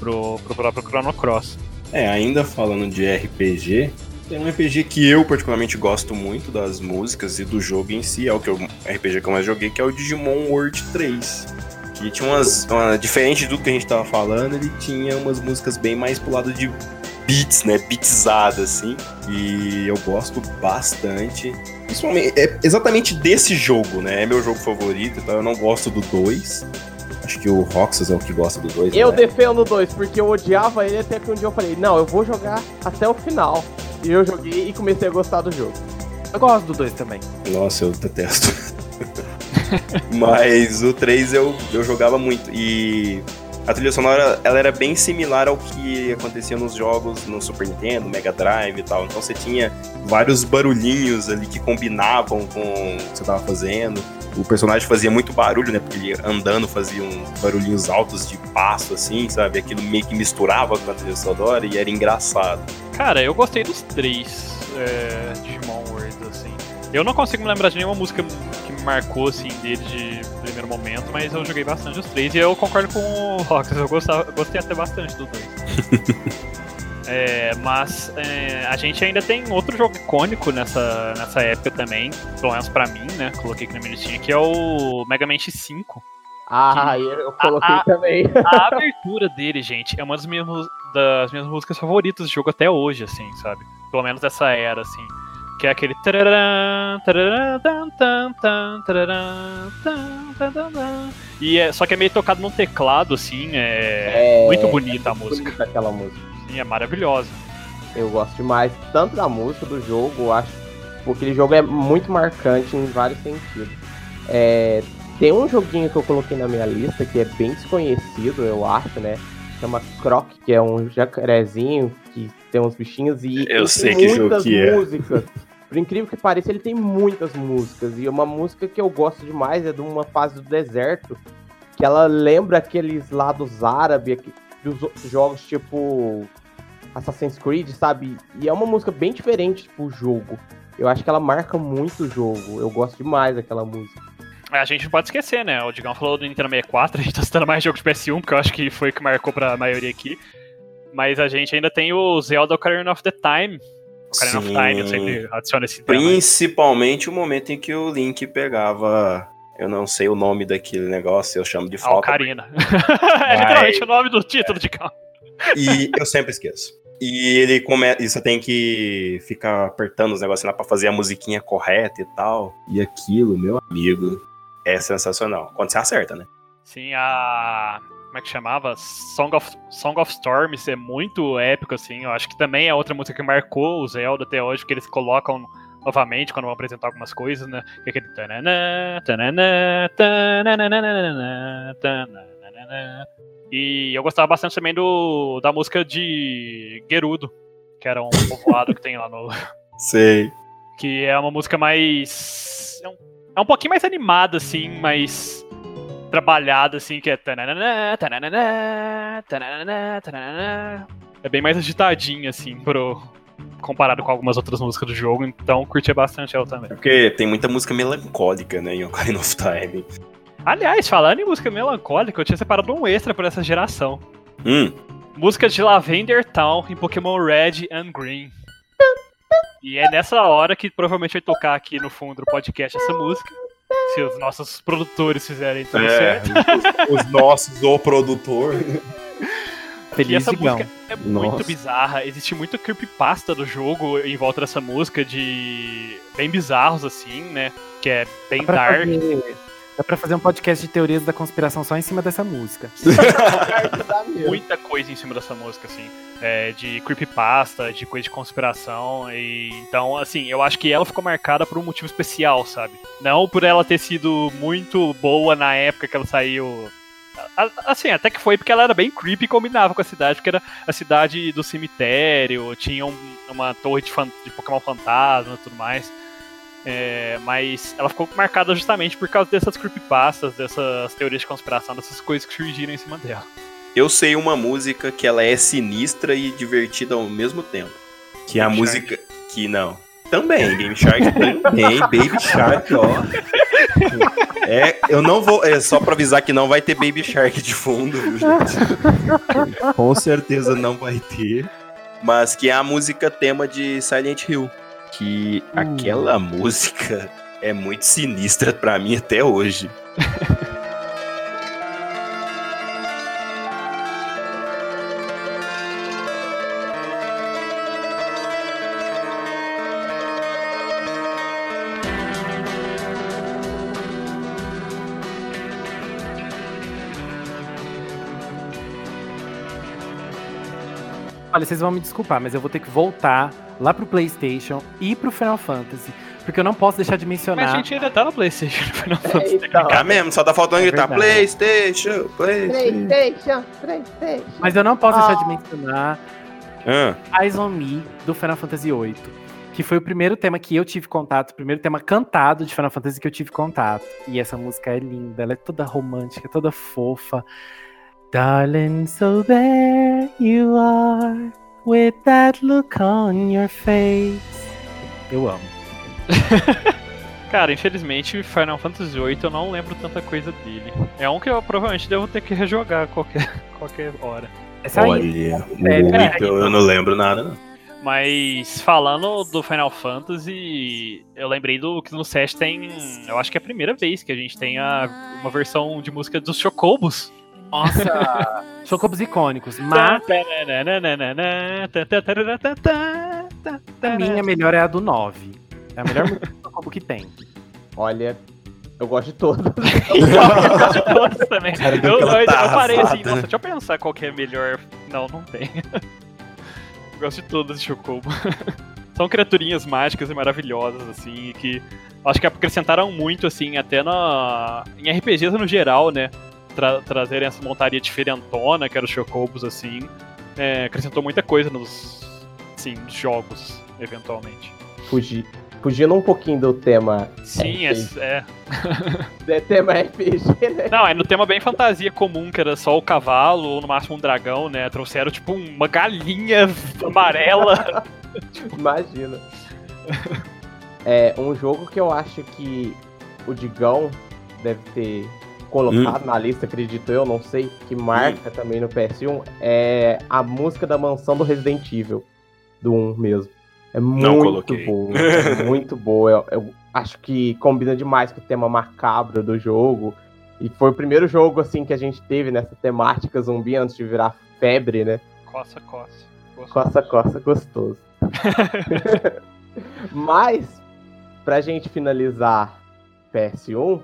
Pro, pro próprio Chrono Cross. É, ainda falando de RPG, tem um RPG que eu particularmente gosto muito das músicas e do jogo em si, é o que eu, RPG que eu mais joguei, que é o Digimon World 3. Que tinha umas. Uma, diferente do que a gente tava falando, ele tinha umas músicas bem mais pro lado de beats, né? Beatzada, assim. E eu gosto bastante. Principalmente, é exatamente desse jogo, né? É meu jogo favorito, então eu não gosto do 2. Acho que o Roxas é o que gosta do 2. Eu né? defendo o 2, porque eu odiava ele até que um dia eu falei, não, eu vou jogar até o final. E eu joguei e comecei a gostar do jogo. Eu gosto do 2 também. Nossa, eu detesto. (laughs) Mas o 3 eu, eu jogava muito. E a trilha sonora ela era bem similar ao que acontecia nos jogos no Super Nintendo, Mega Drive e tal. Então você tinha vários barulhinhos ali que combinavam com o que você tava fazendo. O personagem fazia muito barulho, né? Porque ele andando fazia uns barulhinhos altos de passo, assim, sabe? Aquilo meio que misturava com a trilha sonora e era engraçado. Cara, eu gostei dos três é, Digimon Worlds, assim. Eu não consigo me lembrar de nenhuma música que me marcou, assim, dele de primeiro momento, mas eu joguei bastante os três e eu concordo com o Roxas, eu gostava, gostei até bastante dos dois. (laughs) É, mas é, a gente ainda tem outro jogo icônico nessa, nessa época também, pelo menos pra mim, né? Coloquei aqui na minha listinha, que é o Mega Man X5. Ah, eu, coloquei ah. também. A abertura dele, gente, é uma das minhas, das minhas músicas favoritas do jogo até hoje, assim, sabe? Pelo menos dessa era, assim. Que é aquele. E é, só que é meio tocado num teclado, assim, é, É, muito bonita a muito música. bonita aquela música. Sim, é maravilhosa. Eu gosto demais, tanto da música, do jogo, acho. Porque aquele jogo é muito marcante em vários sentidos. É, tem um joguinho que eu coloquei na minha lista que é bem desconhecido, eu acho, né? Chama Croc, que é um jacarezinho que tem uns bichinhos e Eu sei que muitas que é. músicas. Por incrível que pareça, ele tem muitas músicas. E uma música que eu gosto demais é de uma fase do deserto, que ela lembra aqueles lados árabes, dos outros jogos tipo Assassin's Creed, sabe? E é uma música bem diferente pro jogo. Eu acho que ela marca muito o jogo. Eu gosto demais daquela música. A gente não pode esquecer, né? O Digão falou do Nintendo 64, (laughs) a gente tá citando mais jogo de PS1, porque eu acho que foi o que marcou pra maioria aqui. Mas a gente ainda tem o Zelda Ocarina of the Time. Ocarina of Sim. Time, eu sempre adiciono esse tema. Principalmente o momento em que o Link pegava. Eu não sei o nome daquele negócio, eu chamo de A falta. Ocarina. (laughs) é literalmente o nome do título de carro. E eu sempre esqueço. E ele começa. E você tem que ficar apertando os negócios lá pra fazer a musiquinha correta e tal. E aquilo, meu amigo, é sensacional. Quando você acerta, né? Sim, a. Como é que chamava? Song of, Song of Storms é muito épico, assim. Eu acho que também é outra música que marcou o Zelda até hoje, que eles colocam novamente quando vão apresentar algumas coisas, né? Que é aquele. tananã, tananã, tananana, tananana. E eu gostava bastante também do, da música de Gerudo, que era um povoado que tem lá no, (laughs) Sei. que é uma música mais. É um, é um pouquinho mais animada, assim, mais trabalhada, assim, que é. tananana, tananana, tananana, tananana. É bem mais agitadinha, assim, pro, comparado com algumas outras músicas do jogo, então curtia bastante ela também. É porque tem muita música melancólica, né, em Ocarina of Time. Aliás, falando em música melancólica, eu tinha separado um extra pra essa geração. Hum, Música de Lavender Town em Pokémon Red and Green. E é nessa hora que provavelmente vai tocar aqui no fundo do podcast essa música. Se os nossos produtores fizerem tudo É, certo. os, os nossos, o produtor. E Feliz essa Digão. música é muito Nossa. bizarra. Existe muito creepypasta do jogo em volta dessa música de bem bizarros, assim, né? Que é bem dark. fazer, dá pra fazer um podcast de teorias da conspiração só em cima dessa música. (laughs) (laughs) Muita coisa em cima dessa música, assim. É, de creepypasta, de coisa de conspiração. E, então, assim, eu acho que ela ficou marcada por um motivo especial, sabe? Não por ela ter sido muito boa na época que ela saiu. Assim, até que foi porque ela era bem creepy e combinava com a cidade, porque era a cidade do cemitério, tinha um- uma torre de, fan- de Pokémon fantasma e tudo mais. É, mas ela ficou marcada justamente por causa dessas creepypastas, dessas teorias de conspiração, dessas coisas que surgiram em cima dela. Eu sei uma música que ela é sinistra e divertida ao mesmo tempo. Que é a Game música que não. Também, Game Shark também, (laughs) Baby Shark, ó. É, eu não vou. É só pra avisar que não vai ter Baby Shark de fundo, viu, gente? Com certeza não vai ter. Mas que é a música tema de Silent Hill. Que aquela música é muito sinistra pra mim até hoje. (laughs) Olha, vocês vão me desculpar, mas eu vou ter que voltar lá pro PlayStation e pro Final Fantasy, porque eu não posso deixar de Mas mencionar. a gente ainda tá no PlayStation no (laughs) Final Fantasy. Então, Tá mesmo, só tá faltando É gritar verdade. PlayStation, PlayStation. Playstation, Playstation. Mas eu não posso deixar de Ah. mencionar Ah, Eyes on Me do Final Fantasy VIII, que foi o primeiro tema que eu tive contato, o primeiro tema cantado de Final Fantasy que eu tive contato. E essa música é linda, ela é toda romântica, toda fofa. Darling, so there you are, with that look on your face. Eu amo. (laughs) Cara, infelizmente, Final Fantasy VIII eu não lembro tanta coisa dele. É um que eu provavelmente devo ter que rejogar qualquer, (laughs) qualquer hora. Essa aí, olha, É, muito, é, eu não lembro nada, não. Mas falando do Final Fantasy, eu lembrei do que no set tem. Eu acho que é a primeira vez que a gente tem a, uma versão de música dos Chocobos. Nossa, (laughs) chocobos icônicos, mas a minha melhor é a do 9. É a melhor música de chocobo que tem. Olha, eu gosto de todas. Todos também. Cara, Eu, eu, eu parei assim, nossa, deixa eu pensar qual que é melhor. Não, não tem. Eu gosto de todas de Chocobo. São criaturinhas mágicas e maravilhosas, assim, que acho que acrescentaram muito, assim, até na. em RPGs no geral, né? Tra- trazerem essa montaria diferentona, que era os Chocobos, assim. é, acrescentou muita coisa nos. Sim, nos jogos, eventualmente. Fugir. Fugindo um pouquinho do tema. Sim, é, é, (laughs) É tema RPG, né? Não, é no tema bem fantasia comum, que era só o cavalo ou no máximo um dragão, né? Trouxeram tipo uma galinha amarela. (laughs) Imagina. É um jogo que eu acho que o Digão deve ter colocado na lista, acredito eu, não sei, que marca também no PS1, é a música da mansão do Resident Evil, do 1 mesmo. É muito coloquei. boa, (laughs) é muito boa. Eu, eu acho que combina demais com o tema macabro do jogo. E foi o primeiro jogo assim que a gente teve nessa temática zumbi antes de virar febre, né? Coça, coça. coça. Coça, coça, gostoso. (laughs) (laughs) Mas, pra gente finalizar PS1,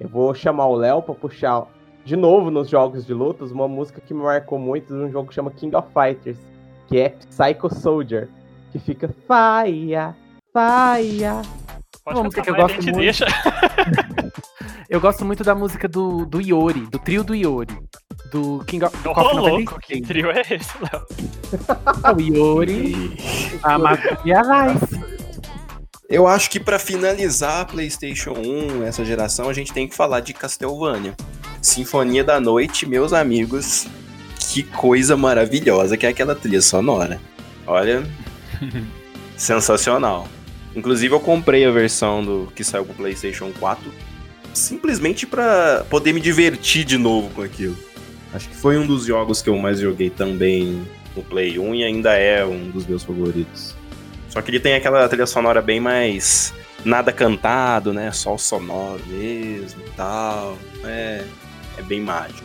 eu vou chamar o Léo pra puxar de novo nos jogos de lutas uma música que me marcou muito de um jogo que chama King of Fighters, que é Psycho Soldier, que fica faia, faia. Pode Uma música que eu gosto muito. deixa. (laughs) Eu gosto muito da música do, do Iori, do trio do Iori. Do King of, Ô, KOF louco, que 96. trio é esse, Léo? O Iori, a Mago e a Lice. Eu acho que pra finalizar a PlayStation 1, essa geração, a gente tem que falar de Castlevania. Sinfonia da Noite, meus amigos. Que coisa maravilhosa que é aquela trilha sonora. Olha, (laughs) sensacional. Inclusive eu comprei a versão do que saiu pro PlayStation 4 simplesmente pra poder me divertir de novo com aquilo. Acho que foi um dos jogos que eu mais joguei também no Play 1 e ainda é um dos meus favoritos. Só que ele tem aquela trilha sonora bem mais nada cantado, né? Só o sonoro mesmo e tal. É, é bem mágico.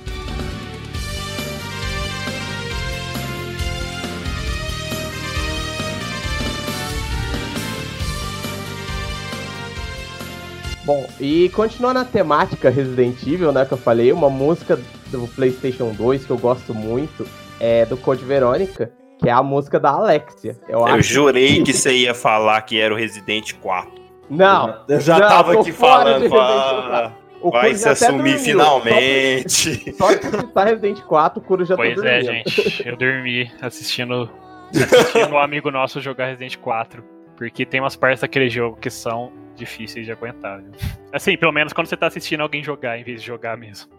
Bom, e continuando a temática Resident Evil, né, que eu falei, uma música do PlayStation 2 que eu gosto muito é do Code Verônica, que é a música da Alexia. Eu, eu acho jurei que... que você ia falar que era o Resident 4. Não, eu já não, tava aqui falando. Ah, vai se assumir finalmente. Só que citar Resident 4, o Curo já pois tá dormindo. Pois é, gente. (laughs) Eu dormi assistindo, assistindo um amigo nosso jogar Resident 4. Porque tem umas partes daquele jogo que são difíceis de aguentar. Viu? Assim, pelo menos quando você tá assistindo alguém jogar em vez de jogar mesmo.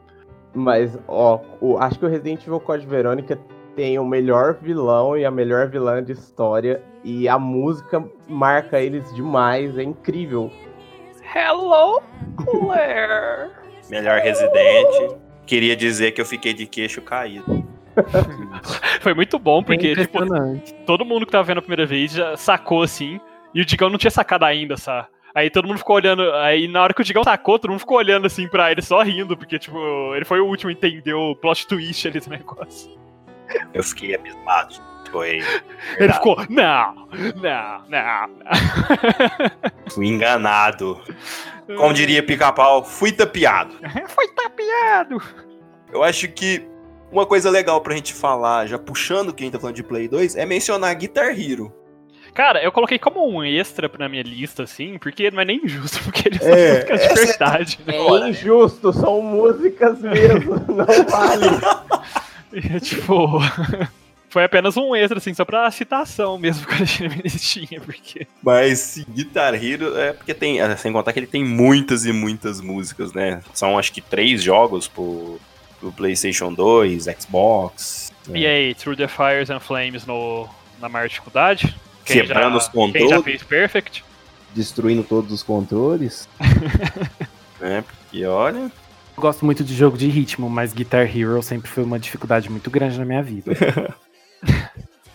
Mas, ó, o, acho que o Resident Evil Code Verônica tem o melhor vilão e a melhor vilã de história. E a música marca eles demais, é incrível. Hello, Claire! (laughs) melhor Resident. Queria dizer que eu fiquei de queixo caído. (laughs) Foi muito bom, porque tipo, todo mundo que tava vendo a primeira vez já sacou assim. E o Digão não tinha sacado ainda, sabe? Aí todo mundo ficou olhando. Aí na hora que o Digão sacou, todo mundo ficou olhando assim pra ele, só rindo, porque, tipo, ele foi o último a entender o plot twist ali do negócio. (laughs) Eu fiquei abismado. Foi. Ele ficou, não, não, não. Fui enganado. Como diria pica-pau, fui tapeado. (laughs) Foi tapeado. Eu acho que uma coisa legal pra gente falar, já puxando quem tá falando de Play 2, é mencionar Guitar Hero. Cara, eu coloquei como um extra na minha lista, assim, porque não é nem injusto, (laughs) porque eles são é, músicas de é verdade. É, né? é injusto, são músicas mesmo, não vale. É, (laughs) tipo, (laughs) foi apenas um extra, assim, só pra citação mesmo (laughs) que a gente listinha, porque... Mas Guitar Hero é porque tem, é, sem contar que ele tem muitas e muitas músicas, né? São acho que três jogos pro, pro PlayStation 2, Xbox. E né? aí, Through the Fires and Flames no, na maior dificuldade? Quem Quebrando já, os controles. Quem já fez Perfect? Destruindo todos os controles. é, porque olha. Eu gosto muito de jogo de ritmo, mas Guitar Hero sempre foi uma dificuldade muito grande na minha vida. (laughs)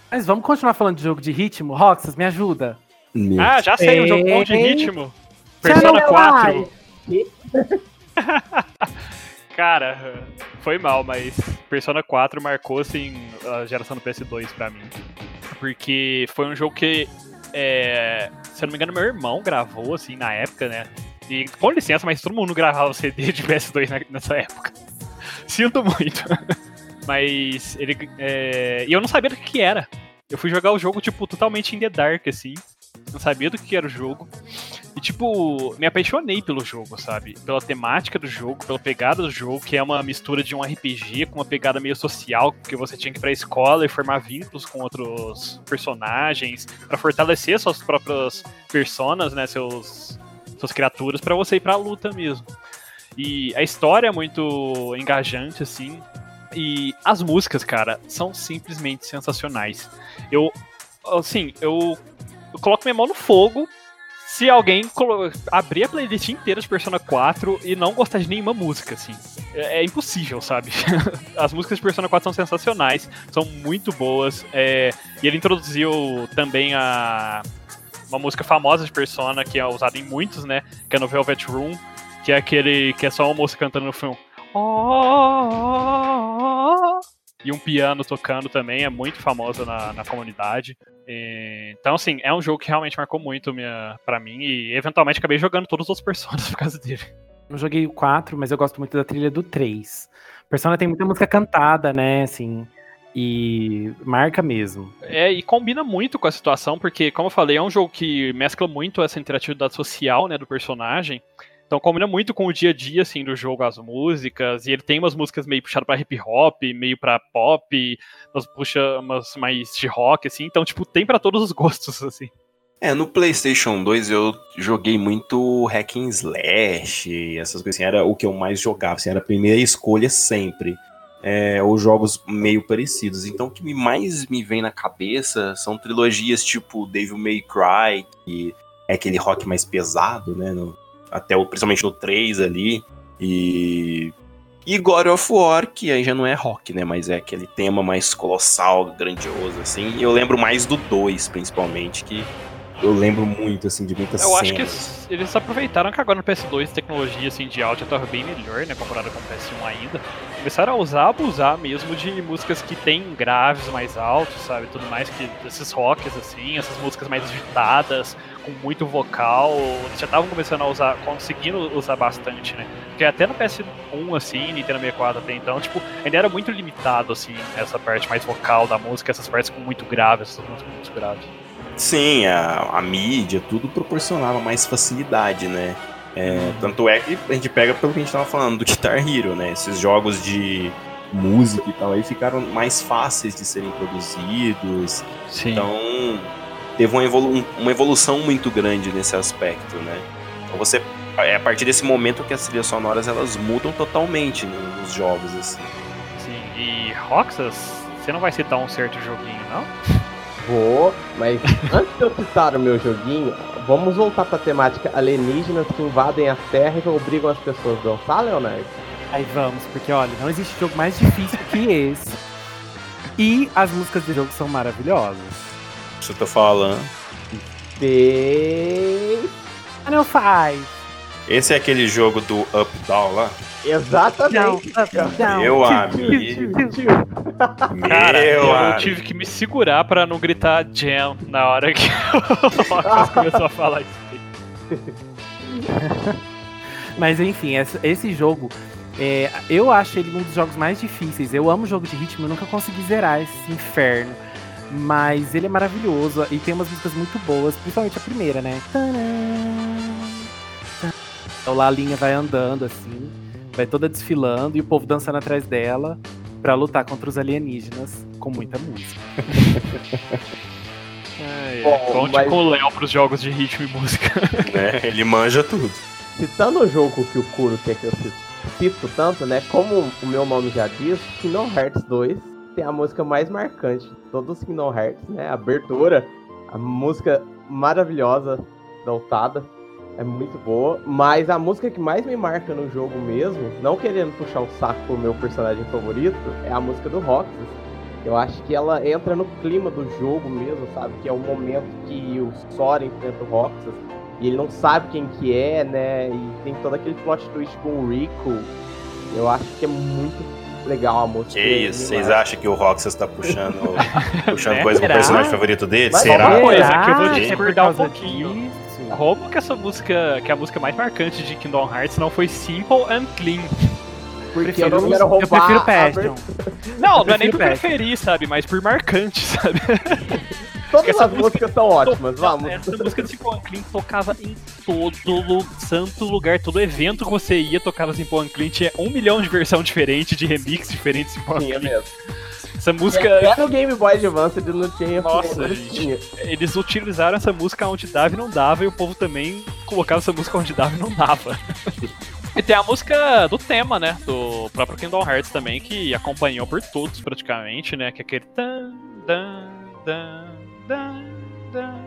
mas vamos continuar falando de jogo de ritmo? Roxas, me ajuda. Meu ah, já sei, um jogo bom de ritmo. Persona 4. (laughs) Cara, foi mal, mas Persona 4 marcou assim a geração do PS2 pra mim. Porque foi um jogo que, é, se eu não me engano, meu irmão gravou assim na época, né? E com licença, mas todo mundo gravava CD de PS2 nessa época. Sinto muito. (laughs) mas ele. É... E eu não sabia do que, que era. Eu fui jogar o jogo, tipo, totalmente in the dark, assim não sabia do que era o jogo. E, tipo, me apaixonei pelo jogo, sabe? Pela temática do jogo, pela pegada do jogo, que é uma mistura de um RPG com uma pegada meio social, que você tinha que ir pra escola e formar vínculos com outros personagens, para fortalecer suas próprias personas, né? Seus, suas criaturas, para você ir pra luta mesmo. E a história é muito engajante, assim. E as músicas, cara, são simplesmente sensacionais. Eu, assim, eu eu coloco minha mão no fogo se alguém abrir a playlist inteira de Persona 4 e não gostar de nenhuma música, assim. É, é impossível, sabe? (laughs) As músicas de Persona 4 são sensacionais, são muito boas. É, e ele introduziu também a uma música famosa de Persona, que é usada em muitos, né? Que é no Velvet Room, que é aquele que é só uma moça cantando no filme. Oh, e um piano tocando também, é muito famosa na, na comunidade. E, então, assim, é um jogo que realmente marcou muito minha, pra mim e eventualmente acabei jogando todos os personagens (laughs) por causa dele. Não joguei o 4, mas eu gosto muito da trilha do 3. Persona tem muita música cantada, né, assim, e marca mesmo. É, e combina muito com a situação, porque, como eu falei, é um jogo que mescla muito essa interatividade social, né, do personagem. Então combina muito com o dia a dia, assim, do jogo, as músicas, e ele tem umas músicas meio puxadas pra hip hop, meio pra pop, umas, puxa, umas mais de rock, assim, então, tipo, tem para todos os (laughs) gostos, assim. É, no PlayStation 2 eu joguei muito Hack and Slash, essas coisas assim, era o que eu mais jogava, assim, era a primeira escolha sempre. É, ou jogos meio parecidos. Então o que mais me vem na cabeça são trilogias tipo Devil May Cry, que é aquele rock mais pesado, né? No, até o, principalmente no 3 ali. E. E God of War, que aí já não é rock, né? Mas é aquele tema mais colossal, grandioso, assim. E eu lembro mais do 2, principalmente, que eu lembro muito, assim, de muitas Eu cenas. acho que eles, eles aproveitaram que agora no PS2 a tecnologia assim, de áudio estava bem melhor, né? Comparada com o PS1 ainda. Começaram a usar, abusar mesmo de músicas que tem graves mais altos, sabe? Tudo mais que esses rocks, assim, essas músicas mais agitadas, com muito vocal. Eles já estavam começando a usar, conseguindo usar bastante, né? Porque até no PS1, assim, Nintendo 64 até então, tipo, ainda era muito limitado, assim, essa parte mais vocal da música, essas partes com muito graves, essas músicas muito graves. Sim, a, a mídia, tudo proporcionava mais facilidade, né? É, tanto é que a gente pega pelo que a gente tava falando do Guitar Hero, né? Esses jogos de música e tal aí ficaram mais fáceis de serem produzidos. Sim. Então, teve uma, evolu uma evolução muito grande nesse aspecto, né? Então você é a partir desse momento que as trilhas sonoras elas mudam totalmente no- nos jogos assim. Sim, e Roxas, você não vai citar um certo joguinho, não? (laughs) Vou, mas (laughs) antes de eu citar o meu joguinho, vamos voltar pra temática alienígenas que invadem a Terra e obrigam as pessoas a dançar, Leonardo? Aí vamos, porque olha, não existe jogo mais difícil que esse. E as músicas do jogo são maravilhosas. Eu tô falando. Seis. Final Five. Esse é aquele jogo do Up Down lá? Exatamente. Down. Meu amigo. Cara, Meu eu amigo. tive que me segurar pra não gritar jam na hora que (laughs) o começou a falar isso. (laughs) Mas enfim, esse, jogo, é, eu acho ele um dos jogos mais difíceis. Eu amo jogo de ritmo, eu nunca consegui zerar esse inferno. Mas ele é maravilhoso e tem umas músicas muito boas, principalmente a primeira, né? O Lalinha vai andando assim, vai toda desfilando e o povo dançando atrás dela pra lutar contra os alienígenas com muita música. (laughs) Ai, Bom, Conte mas- com o Léo pros jogos de ritmo e música. (laughs) Né? Ele manja tudo. Citando o jogo que o Kuro tem que eu cito, cito tanto, né? Como o meu nome já diz, Kingdom Hearts 2 tem a música mais marcante de todos os Kingdom Hearts, né? A abertura, a música maravilhosa da Otada. É muito boa, mas a música que mais me marca no jogo mesmo, não querendo puxar o saco pro meu personagem favorito, é a música do Roxas. Eu acho que ela entra no clima do jogo mesmo, sabe? Que é o momento que o Sora enfrenta o Roxas e ele não sabe quem que é, né? E tem todo aquele plot twist com o Rico. Eu acho que é muito legal a música. Que isso? Vocês acham que o Roxas tá puxando, (laughs) puxando Né? coisa pro personagem favorito dele? Mas Será? Uma coisa que eu vou é discordar um pouquinho. disso? Como que essa música, que é a música mais marcante de Kingdom Hearts, não foi Simple and Clean? Porque eu Prefiro- não quero roubar. eu prefiro Passion. (laughs) Não, não é nem por preferir, sabe? Mas por marcante, (laughs) sabe? Todas essa as músicas são ótimas, vamos. Essa música de Simple and Clean tocava em todo santo lugar, todo evento que você ia tocava Simple and Clean. Tinha um milhão de versão diferente, de remix diferentes de Simple and Tinha Clean. mesmo. Essa música, Até no Game Boy Advance ele não tinha. Nossa, ele gente. tinha. eles utilizaram essa música onde dava e não dava, e o povo também colocava essa música onde dava e não dava. E tem a música do tema, né? Do próprio Kingdom Hearts também, que acompanhou por todos praticamente, né? Que é aquele. dan, dan, dan, dan, dan.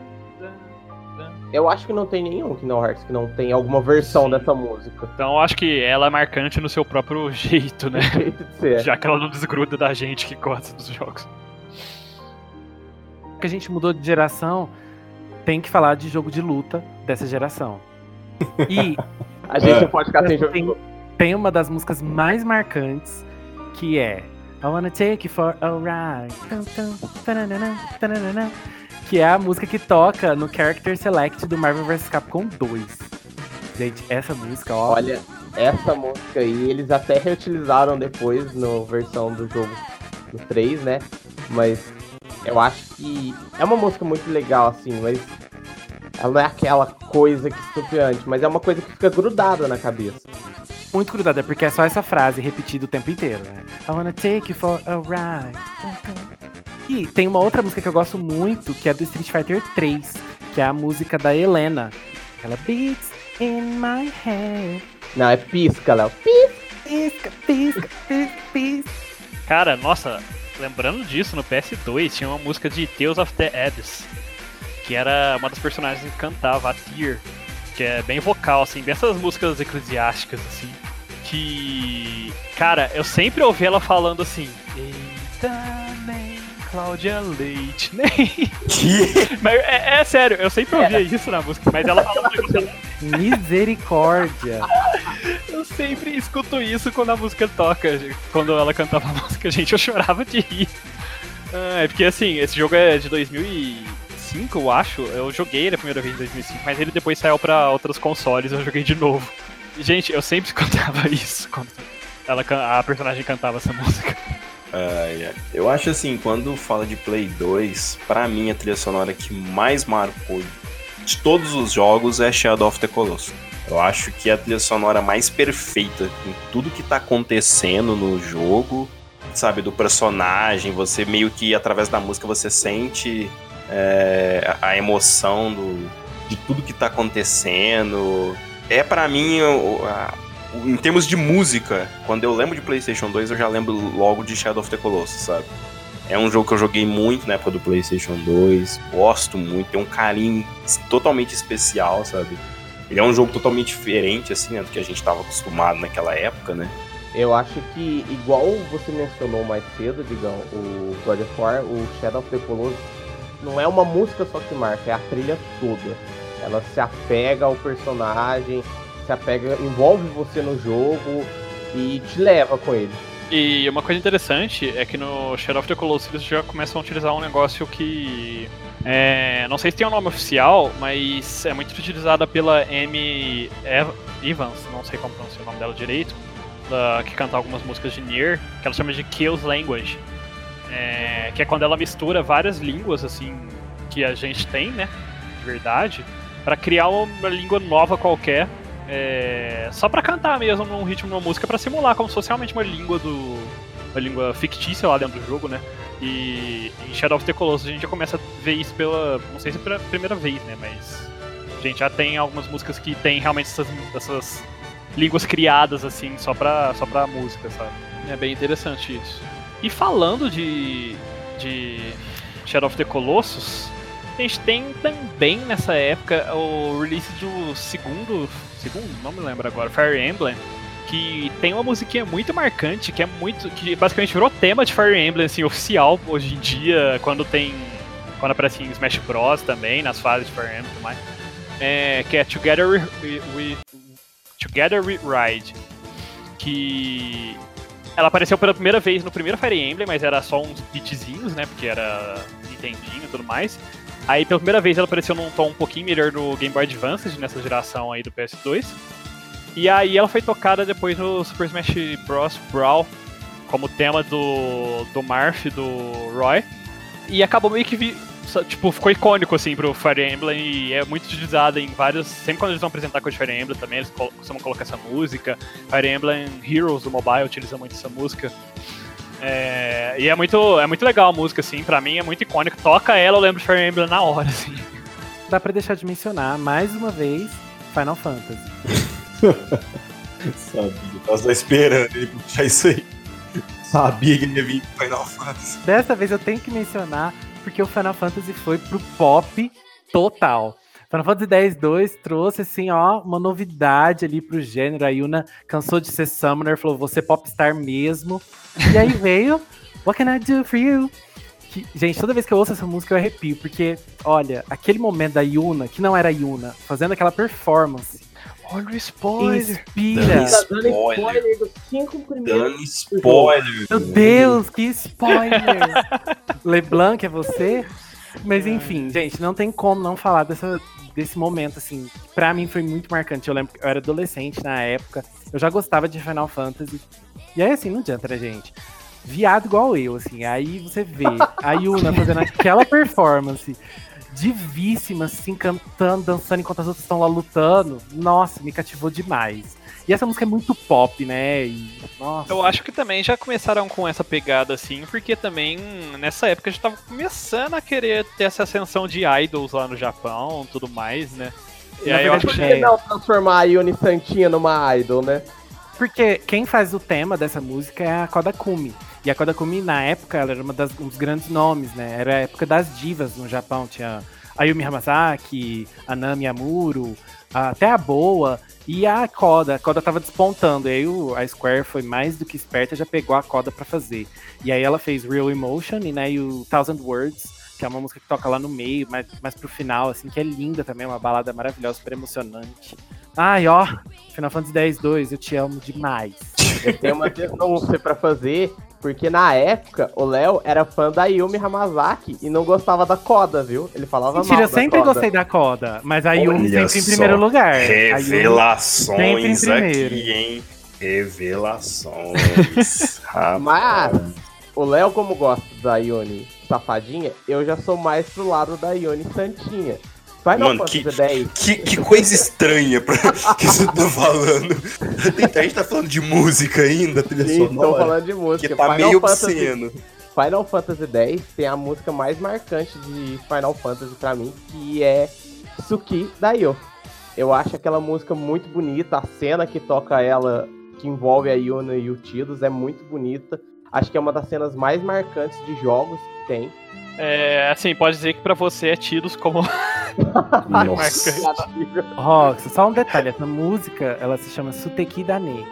Eu acho que não tem nenhum Kingdom Hearts que não tem alguma versão Sim. dessa música. Então eu acho que ela é marcante no seu próprio (laughs) jeito, né? Jeito de ser. Já que ela não desgruda da gente que gosta dos jogos. que a gente mudou de geração, tem que falar de jogo de luta dessa geração. E (laughs) A gente É. não pode ficar sem jogo. tem, tem uma das músicas mais marcantes, que é I Wanna Take You For A Ride. Que é a música que toca no Character Select do Marvel vs Capcom 2. Gente, essa música, ó. Olha, essa música aí, eles até reutilizaram depois no versão do jogo no 3, né? Mas eu acho que é uma música muito legal, assim, mas ela não é aquela coisa que estupeante, mas é uma coisa que fica grudada na cabeça. muito grudada, porque é só essa frase repetida o tempo inteiro, né? I wanna take you for a ride. E tem uma outra música que eu gosto muito, que é do Street Fighter 3, que é a música da Helena. Ela beats in my head. Não, é pisca, Léo. Pisca, pisca, pisca, pisca. Cara, nossa, lembrando disso, no PS2 tinha uma música de Tales of the Abyss, que era uma das personagens que cantava, a Tyr, que é bem vocal, assim, bem essas músicas eclesiásticas, assim, que, cara, eu sempre ouvi ela falando assim, Eita, Cláudia Leite, (laughs) nem. Mas é, é sério, eu sempre ouvia isso na música, mas ela fala Misericórdia. Eu sempre escuto isso quando a música toca. Quando ela cantava a música, gente, eu chorava de rir. Ah, é porque assim, esse jogo é de 2005, eu acho. Eu joguei ele a primeira vez em 2005, mas ele depois saiu pra outros consoles, eu joguei de novo. E, gente, eu sempre (laughs) escutava isso quando ela, a personagem cantava essa música. Eu acho assim, quando fala de Play 2, pra mim a trilha sonora que mais marcou de todos os jogos é Shadow of the Colossus. Eu acho que é a trilha sonora mais perfeita em tudo que tá acontecendo no jogo, sabe, do personagem, você meio que através da música você sente é, a emoção do, de tudo que tá acontecendo. É para mim a, em termos de música, quando eu lembro de PlayStation 2, eu já lembro logo de Shadow of the Colossus, sabe? É um jogo que eu joguei muito na época do PlayStation 2, gosto muito, tem um carinho totalmente especial, sabe? Ele é um jogo totalmente diferente, assim, né, do que a gente estava acostumado naquela época, né? Eu acho que, igual você mencionou mais cedo, Digão, o God of War, o Shadow of the Colossus, não é uma música só que marca, é a trilha toda. Ela se apega ao personagem, se apega, envolve você no jogo e te leva com ele. E uma coisa interessante é que no Shadow of the Colossus eles já começam a utilizar um negócio que. É, não sei se tem um nome oficial, mas é muito utilizada pela Amy Evans, não sei como pronunciar o nome dela direito, da, que canta algumas músicas de Nier, que ela chama de Kills Language. É, que é quando ela mistura várias línguas, assim, que a gente tem, né, de verdade, para criar uma língua nova qualquer é, só para cantar mesmo num ritmo numa música para simular como se fosse realmente uma língua do uma língua fictícia lá dentro do jogo, né? E em Shadow of the Colossus a gente já começa a ver isso pela, não sei se pela primeira vez, né, mas a gente já tem algumas músicas que tem realmente essas, essas línguas criadas assim só pra só para música, sabe? É bem interessante isso. E falando de de Shadow of the Colossus, a gente tem também nessa época o release do segundo segundo, não me lembro agora, Fire Emblem, que tem uma musiquinha muito marcante, que é muito. que basicamente virou tema de Fire Emblem, assim, oficial hoje em dia, quando tem. Quando aparece em Smash Bros. também, nas fases de Fire Emblem e tudo mais. É, que é Together We, We, Together We Ride. Que. Ela apareceu pela primeira vez no primeiro Fire Emblem, mas era só uns beatzinhos, né? Porque era Nintendinho e tudo mais. Aí pela primeira vez ela apareceu num tom um pouquinho melhor no Game Boy Advance, nessa geração aí do PS2. E aí ela foi tocada depois no Super Smash Bros. Brawl, como tema do, do Marth do Roy. E acabou meio que vi, tipo, ficou icônico assim pro Fire Emblem e é muito utilizada em vários. Sempre quando eles vão apresentar coisa de Fire Emblem também, eles costumam colocar essa música. Fire Emblem Heroes do mobile utiliza muito essa música. É, e é muito, é muito legal a música, assim, pra mim é muito icônica. Toca ela, eu lembro de Fire Emblem na hora, assim. Dá pra deixar de mencionar, mais uma vez, Final Fantasy. (laughs) Sabia, tava esperando ele puxar isso aí. Sabia que ele ia vir pro Final Fantasy. Dessa vez eu tenho que mencionar, porque o Final Fantasy foi pro pop total. Final Fantasy X-2 trouxe, assim, ó, uma novidade ali pro gênero. A Yuna cansou de ser Summoner, falou, você popstar mesmo. E aí (laughs) veio What Can I Do For You? Que, gente, toda vez que eu ouço essa música eu arrepio, porque, olha, aquele momento da Yuna, que não era a Yuna, fazendo aquela performance. Olha o spoiler! Inspira! Dando Tá dando spoiler. spoiler dos cinco primeiros. Dando spoiler. Meu Deus, que spoiler! (laughs) LeBlanc é você? Mas enfim, gente, não tem como não falar dessa, desse momento, assim. Pra mim foi muito marcante. Eu lembro que eu era adolescente na época, eu já gostava de Final Fantasy. E aí, assim, não adianta, né, gente? Viado igual eu, assim. Aí você vê a Yuna fazendo aquela performance divíssima, assim, cantando, dançando enquanto as outras estão lá lutando. Nossa, me cativou demais. E essa música é muito pop, né? E, nossa. Eu acho que também já começaram com essa pegada assim, porque também nessa época já tava começando a querer ter essa ascensão de idols lá no Japão tudo mais, né? E Na aí eu acho verdade, Por que. que não transformar a Yuni Santinha numa idol, né? Porque quem faz o tema dessa música é a Kodakumi. E a Kodakumi, na época, ela era uma das, um dos grandes nomes, né? Era a época das divas no Japão. Tinha a Yumi Hamasaki, a Nami Amuro, até a boa e a Coda. A Coda tava despontando. E aí o, a Square foi mais do que esperta, já pegou a Coda para fazer. E aí ela fez Real Emotion e, né, e o Thousand Words, que é uma música que toca lá no meio, mas, mas pro final, assim, que é linda também, uma balada maravilhosa, super emocionante. Ai, ó, Final Fantasy X-2, eu te amo demais. Eu tenho uma denúncia pra fazer, porque na época o Léo era fã da Yumi Hamazaki e não gostava da Coda, viu? Ele falava Mentira, mal eu sempre da Coda. gostei da Coda, mas a Yumi Olha sempre em primeiro lugar. Revelações sempre em primeiro. aqui, hein? Revelações. (laughs) Mas o Léo, como gosta da Yumi safadinha, eu já sou mais pro lado da Yumi santinha. Final Mano, Fantasy que- X, Que, que coisa estranha pra, (laughs) que você tá falando. A gente tá falando de música ainda, trilha sim, sonora. falando de música. Que tá Final meio Fantasy obsceno. Final Fantasy X tem a música mais marcante de Final Fantasy pra mim, que é Suki da Yo. Eu acho aquela música muito bonita, a cena que toca ela, que envolve a Yuna e o Tidus, é muito bonita. Acho que é uma das cenas mais marcantes de jogos que tem. É, assim, pode dizer que pra você é tidos como (laughs) Nossa. Rox, só um detalhe, essa música, ela se chama Suteki Dane.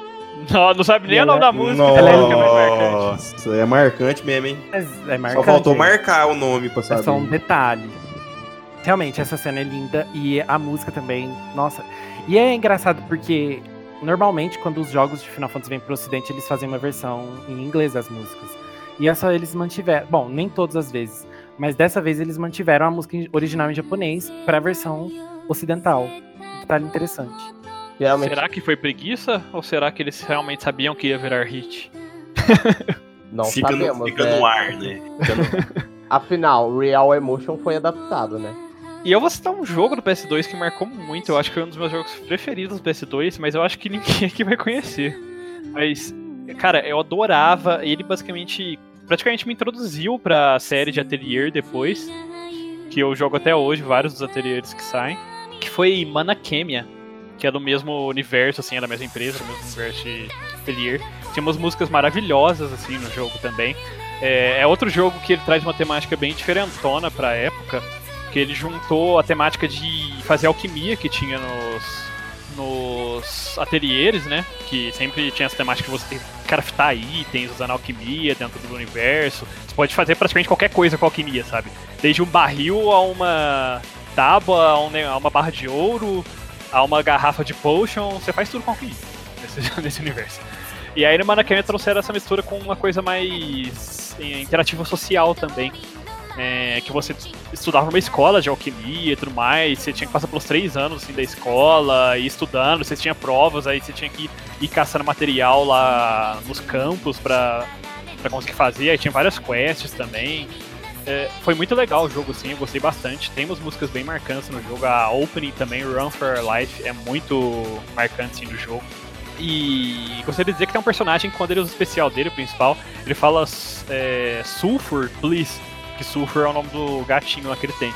Não, não sabe nem o nome da música. Ela é a única mais marcante. Nossa, é marcante mesmo, hein? É, é Só marcante. faltou marcar o nome pra É saber. só um detalhe. Realmente, essa cena é linda e a música também, nossa. E é engraçado porque normalmente quando os jogos de Final Fantasy vêm pro ocidente, eles fazem uma versão em inglês das músicas. E essa eles mantiveram, bom, nem todas as vezes, mas dessa vez eles mantiveram a música original em japonês pra versão ocidental. Um detalhe interessante. Geralmente Será que foi preguiça? Ou será que eles realmente sabiam que ia virar hit? (laughs) não fica sabemos, no, fica né? no ar, né? No- (laughs) Afinal, Real Emotion foi adaptado, né? E eu vou citar um jogo do PS2 que marcou muito. Eu acho que foi um dos meus jogos preferidos do PS2, mas eu acho que ninguém (laughs) aqui vai conhecer. Mas, cara, eu adorava. Ele basicamente, praticamente me introduziu pra série de Atelier depois. Que eu jogo até hoje, vários dos ateliês que saem. Que foi Manakemia, que é do mesmo universo, assim, é da mesma empresa, do mesmo universo de Atelier. Tinha umas músicas maravilhosas, assim, no jogo também. É, é outro jogo que ele traz uma temática bem diferentona pra época que ele juntou a temática de fazer alquimia que tinha nos nos ateliês, né? Que sempre tinha essa temática que você tem que craftar itens usando alquimia dentro do universo. Você pode fazer praticamente qualquer coisa com alquimia, sabe? Desde um barril a uma tábua, a, um uma barra de ouro, a uma garrafa de potion, você faz tudo com alquimia (laughs) nesse, nesse universo. E aí no Manakame trouxeram essa mistura com uma coisa mais eh, interativa social também é, que você estudava numa escola de alquimia e tudo mais, você tinha que passar pelos três anos assim, da escola e estudando, você tinha provas, aí você tinha que ir caçando material lá nos campos pra, pra conseguir fazer, aí tinha várias quests também. É, foi muito legal o jogo, assim, eu gostei bastante. Tem umas músicas bem marcantes no jogo, a opening também, Run for Life, é muito marcante assim, do jogo. E gostaria de dizer que tem um personagem, quando ele usa o especial dele, o principal, ele fala é, Sulfur, please que Sulfur é o nome do gatinho lá que ele tem.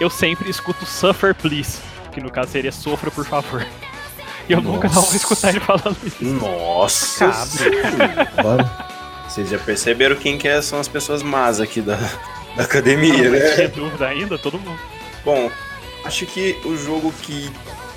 Eu sempre escuto Suffer Please, que no caso seria Sofra por favor. E eu nunca não vou escutar ele falando isso. Nossa. Vocês já perceberam quem que é- são as pessoas más aqui da, da academia, Não né? tem dúvida ainda, todo mundo. Bom, acho que o jogo que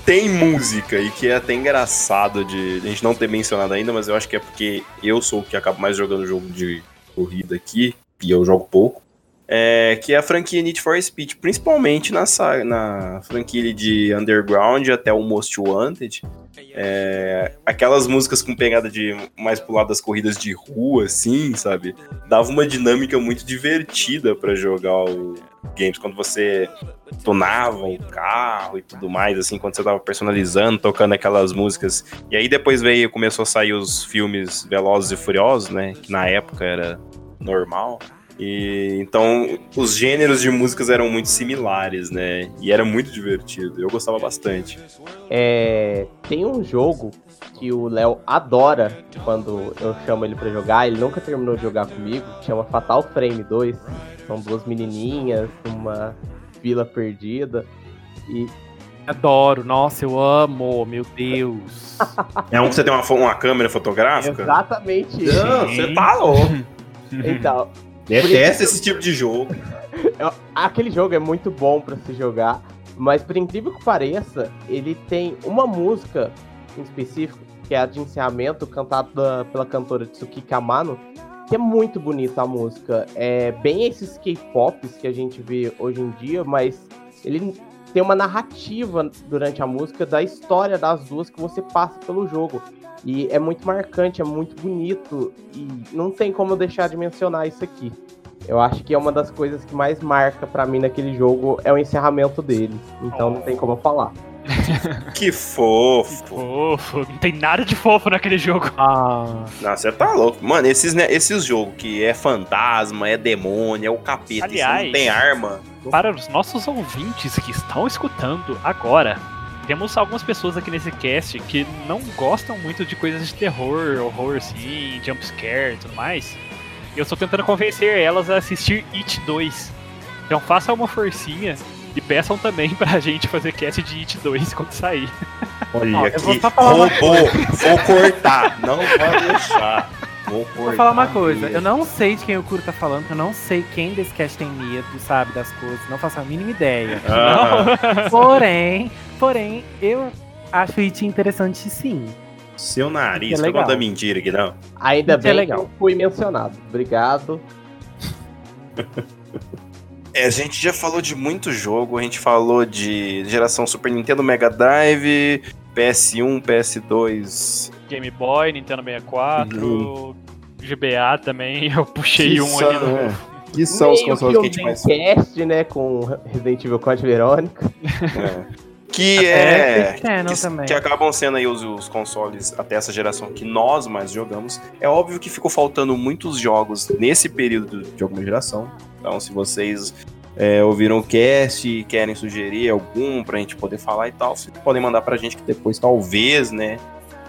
tem música e que é até engraçado de a gente não ter mencionado ainda, mas eu acho que é porque eu sou o que acabo mais jogando jogo de corrida aqui, e eu jogo pouco. É, que é a franquia Need for Speed, principalmente na, na franquia de Underground até o Most Wanted. É, aquelas músicas com pegada de mais pro lado das corridas de rua, assim, sabe? Dava uma dinâmica muito divertida pra jogar o games quando você tonava o carro e tudo mais, assim, quando você tava personalizando, tocando aquelas músicas. E aí depois veio, começou a sair os filmes Velozes e Furiosos, né? Que na época era normal. E então os gêneros de músicas eram muito similares, né? E era muito divertido. Eu gostava bastante. É, tem um jogo que o Léo adora quando eu chamo ele pra jogar. Ele nunca terminou de jogar comigo. que Chama Fatal Frame 2. São duas menininhas numa vila perdida. E Adoro, nossa, eu amo, meu Deus. É um que você tem uma, uma câmera fotográfica? exatamente isso. Não, você tá louco. Então, Detesta esse tipo de jogo. (laughs) aquele jogo é muito bom pra se jogar. Mas por incrível que pareça, ele tem uma música em específico, que é a de encerramento, cantada pela cantora Tsukiki Amano, que é muito bonita a música. É bem esses K-pops que a gente vê hoje em dia, mas ele tem uma narrativa durante a música da história das duas que você passa pelo jogo. E é muito marcante, é muito bonito e não tem como eu deixar de mencionar isso aqui. Eu acho que é uma das coisas que mais marca para mim naquele jogo é o encerramento dele. Então não tem como eu falar. (laughs) Que fofo. Fofo, não tem nada de fofo naquele jogo. Ah, Não, você tá louco. Mano, esses, né, esses jogos que é fantasma, é demônio, é o capeta, Aliás. não tem arma. Para os nossos ouvintes que estão escutando agora, temos algumas pessoas aqui nesse cast que não gostam muito de coisas de terror, horror, assim, jumpscare e tudo mais. E eu estou tentando convencer elas a assistir It 2. Então façam uma forcinha e peçam também pra (laughs) gente fazer cast de It 2 quando sair. Olha Ó, aqui. Roubou. Vou cortar. Não vai deixar. Vou cortar. Vou falar uma coisa, mesmo. eu não sei de quem o Kuro tá falando, eu não sei quem desse cast tem medo, sabe, das coisas, não faço a mínima ideia. Aham. Porém, porém, eu acho It interessante sim. Seu nariz, é não legal. conta mentira aqui, não. Ainda Isso é bem legal. que eu fui mencionado. Obrigado. (laughs) É, a gente já falou de muito jogo, a gente falou de geração Super Nintendo, Mega Drive, PS1, PS2. Game Boy, Nintendo 64, Uhum. GBA também, (laughs) eu puxei um são, ali no. é, que são os consoles que a que gente o mais. Dreamcast, né, com Resident Evil Code Verônica. É. Que É, é. Que, também. que acabam sendo aí os, os consoles até essa geração que nós mais jogamos. É óbvio que ficou faltando muitos jogos nesse período de alguma geração. Então, se vocês é, ouviram o cast e querem sugerir algum pra gente poder falar e tal, vocês podem mandar pra gente que depois, talvez, né,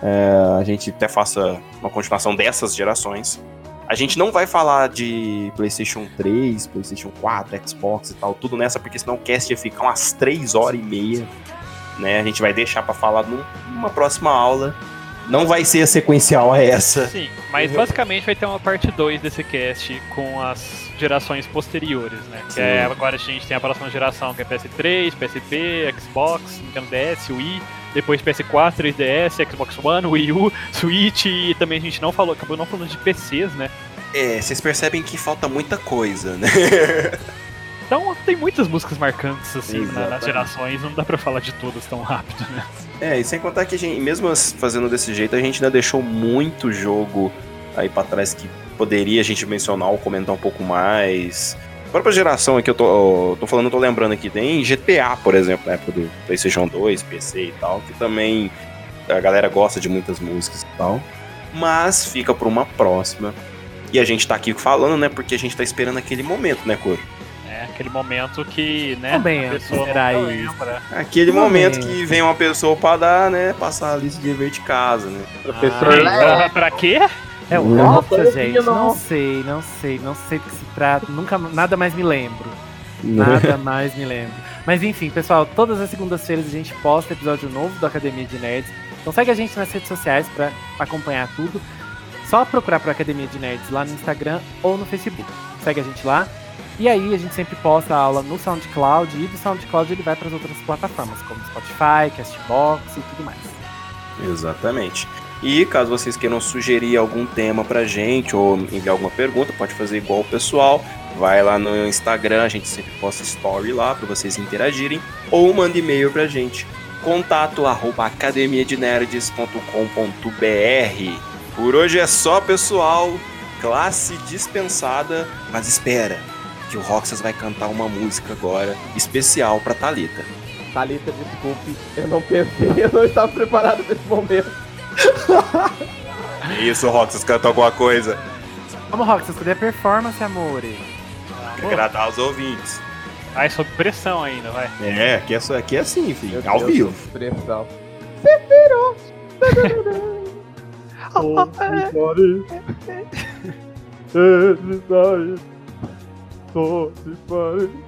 é, a gente até faça uma continuação dessas gerações. A gente não vai falar de PlayStation 3, PlayStation 4, Xbox e tal, tudo nessa, porque senão o cast ia ficar umas 3 horas e meia. Né? A gente vai deixar pra falar num- numa próxima aula. Não vai ser a sequencial a essa. Sim, mas basicamente vai ter uma parte 2 desse cast com as gerações posteriores, né? Que é, agora a gente tem a próxima geração que é PS3, PSP, Xbox, Nintendo DS, Wii, depois PS4, 3DS, Xbox One, Wii U, (laughs) Switch e também a gente não falou, acabou não falando de PCs, né? É, vocês percebem que falta muita coisa, né? (laughs) Então tem muitas músicas marcantes assim na- nas Exatamente. gerações, não dá pra falar de todas tão rápido, né? É, e sem contar que a gente, mesmo fazendo desse jeito, a gente ainda deixou muito jogo aí pra trás que poderia a gente mencionar ou comentar um pouco mais. A própria geração aqui, eu tô, eu tô falando, eu tô lembrando aqui, tem GTA, por exemplo, na época do PlayStation 2, PC e tal, que também a galera gosta de muitas músicas e tal. Mas fica pra uma próxima. E a gente tá aqui falando, né, porque a gente tá esperando aquele momento, né, Cor? É aquele momento que, né, Também a antes pessoa isso. lembra. Aquele Um momento que vem uma pessoa pra dar, né, passar a lista de dever de casa, né? Professor Ah, Léo. pra, pra quê? É o Não, não gente? não. Não sei, não sei, não sei do que se trata. Nunca, nada mais me lembro. Nada mais me lembro. Mas enfim, pessoal, todas as segundas-feiras a gente posta episódio novo do Academia de Nerds. Então segue a gente nas redes sociais pra acompanhar tudo. Só procurar por Academia de Nerds lá no Instagram ou no Facebook. Segue a gente lá. E aí a gente sempre posta a aula no SoundCloud e do SoundCloud ele vai para as outras plataformas, como Spotify, Castbox e tudo mais. Exatamente. E caso vocês queiram sugerir algum tema pra gente ou enviar alguma pergunta, pode fazer igual o pessoal. Vai lá no Instagram, a gente sempre posta story lá pra vocês interagirem. Ou manda e-mail pra gente. Contato arroba academiadenerds.com.br Por hoje é só, pessoal. Classe dispensada. Mas espera, que o Roxas vai cantar uma música agora especial pra Thalita. Thalita, desculpe, eu não pensei, eu não estava preparado para esse momento. (laughs) Isso, Roxas, canta alguma coisa. Vamos, Roxas, cadê a performance, amore? Quer agradar os ouvintes. Ai, sob pressão ainda, vai. É, aqui é, só- aqui é assim, filho. Meu ao Deus, vivo. (laughs) (laughs) so disparate.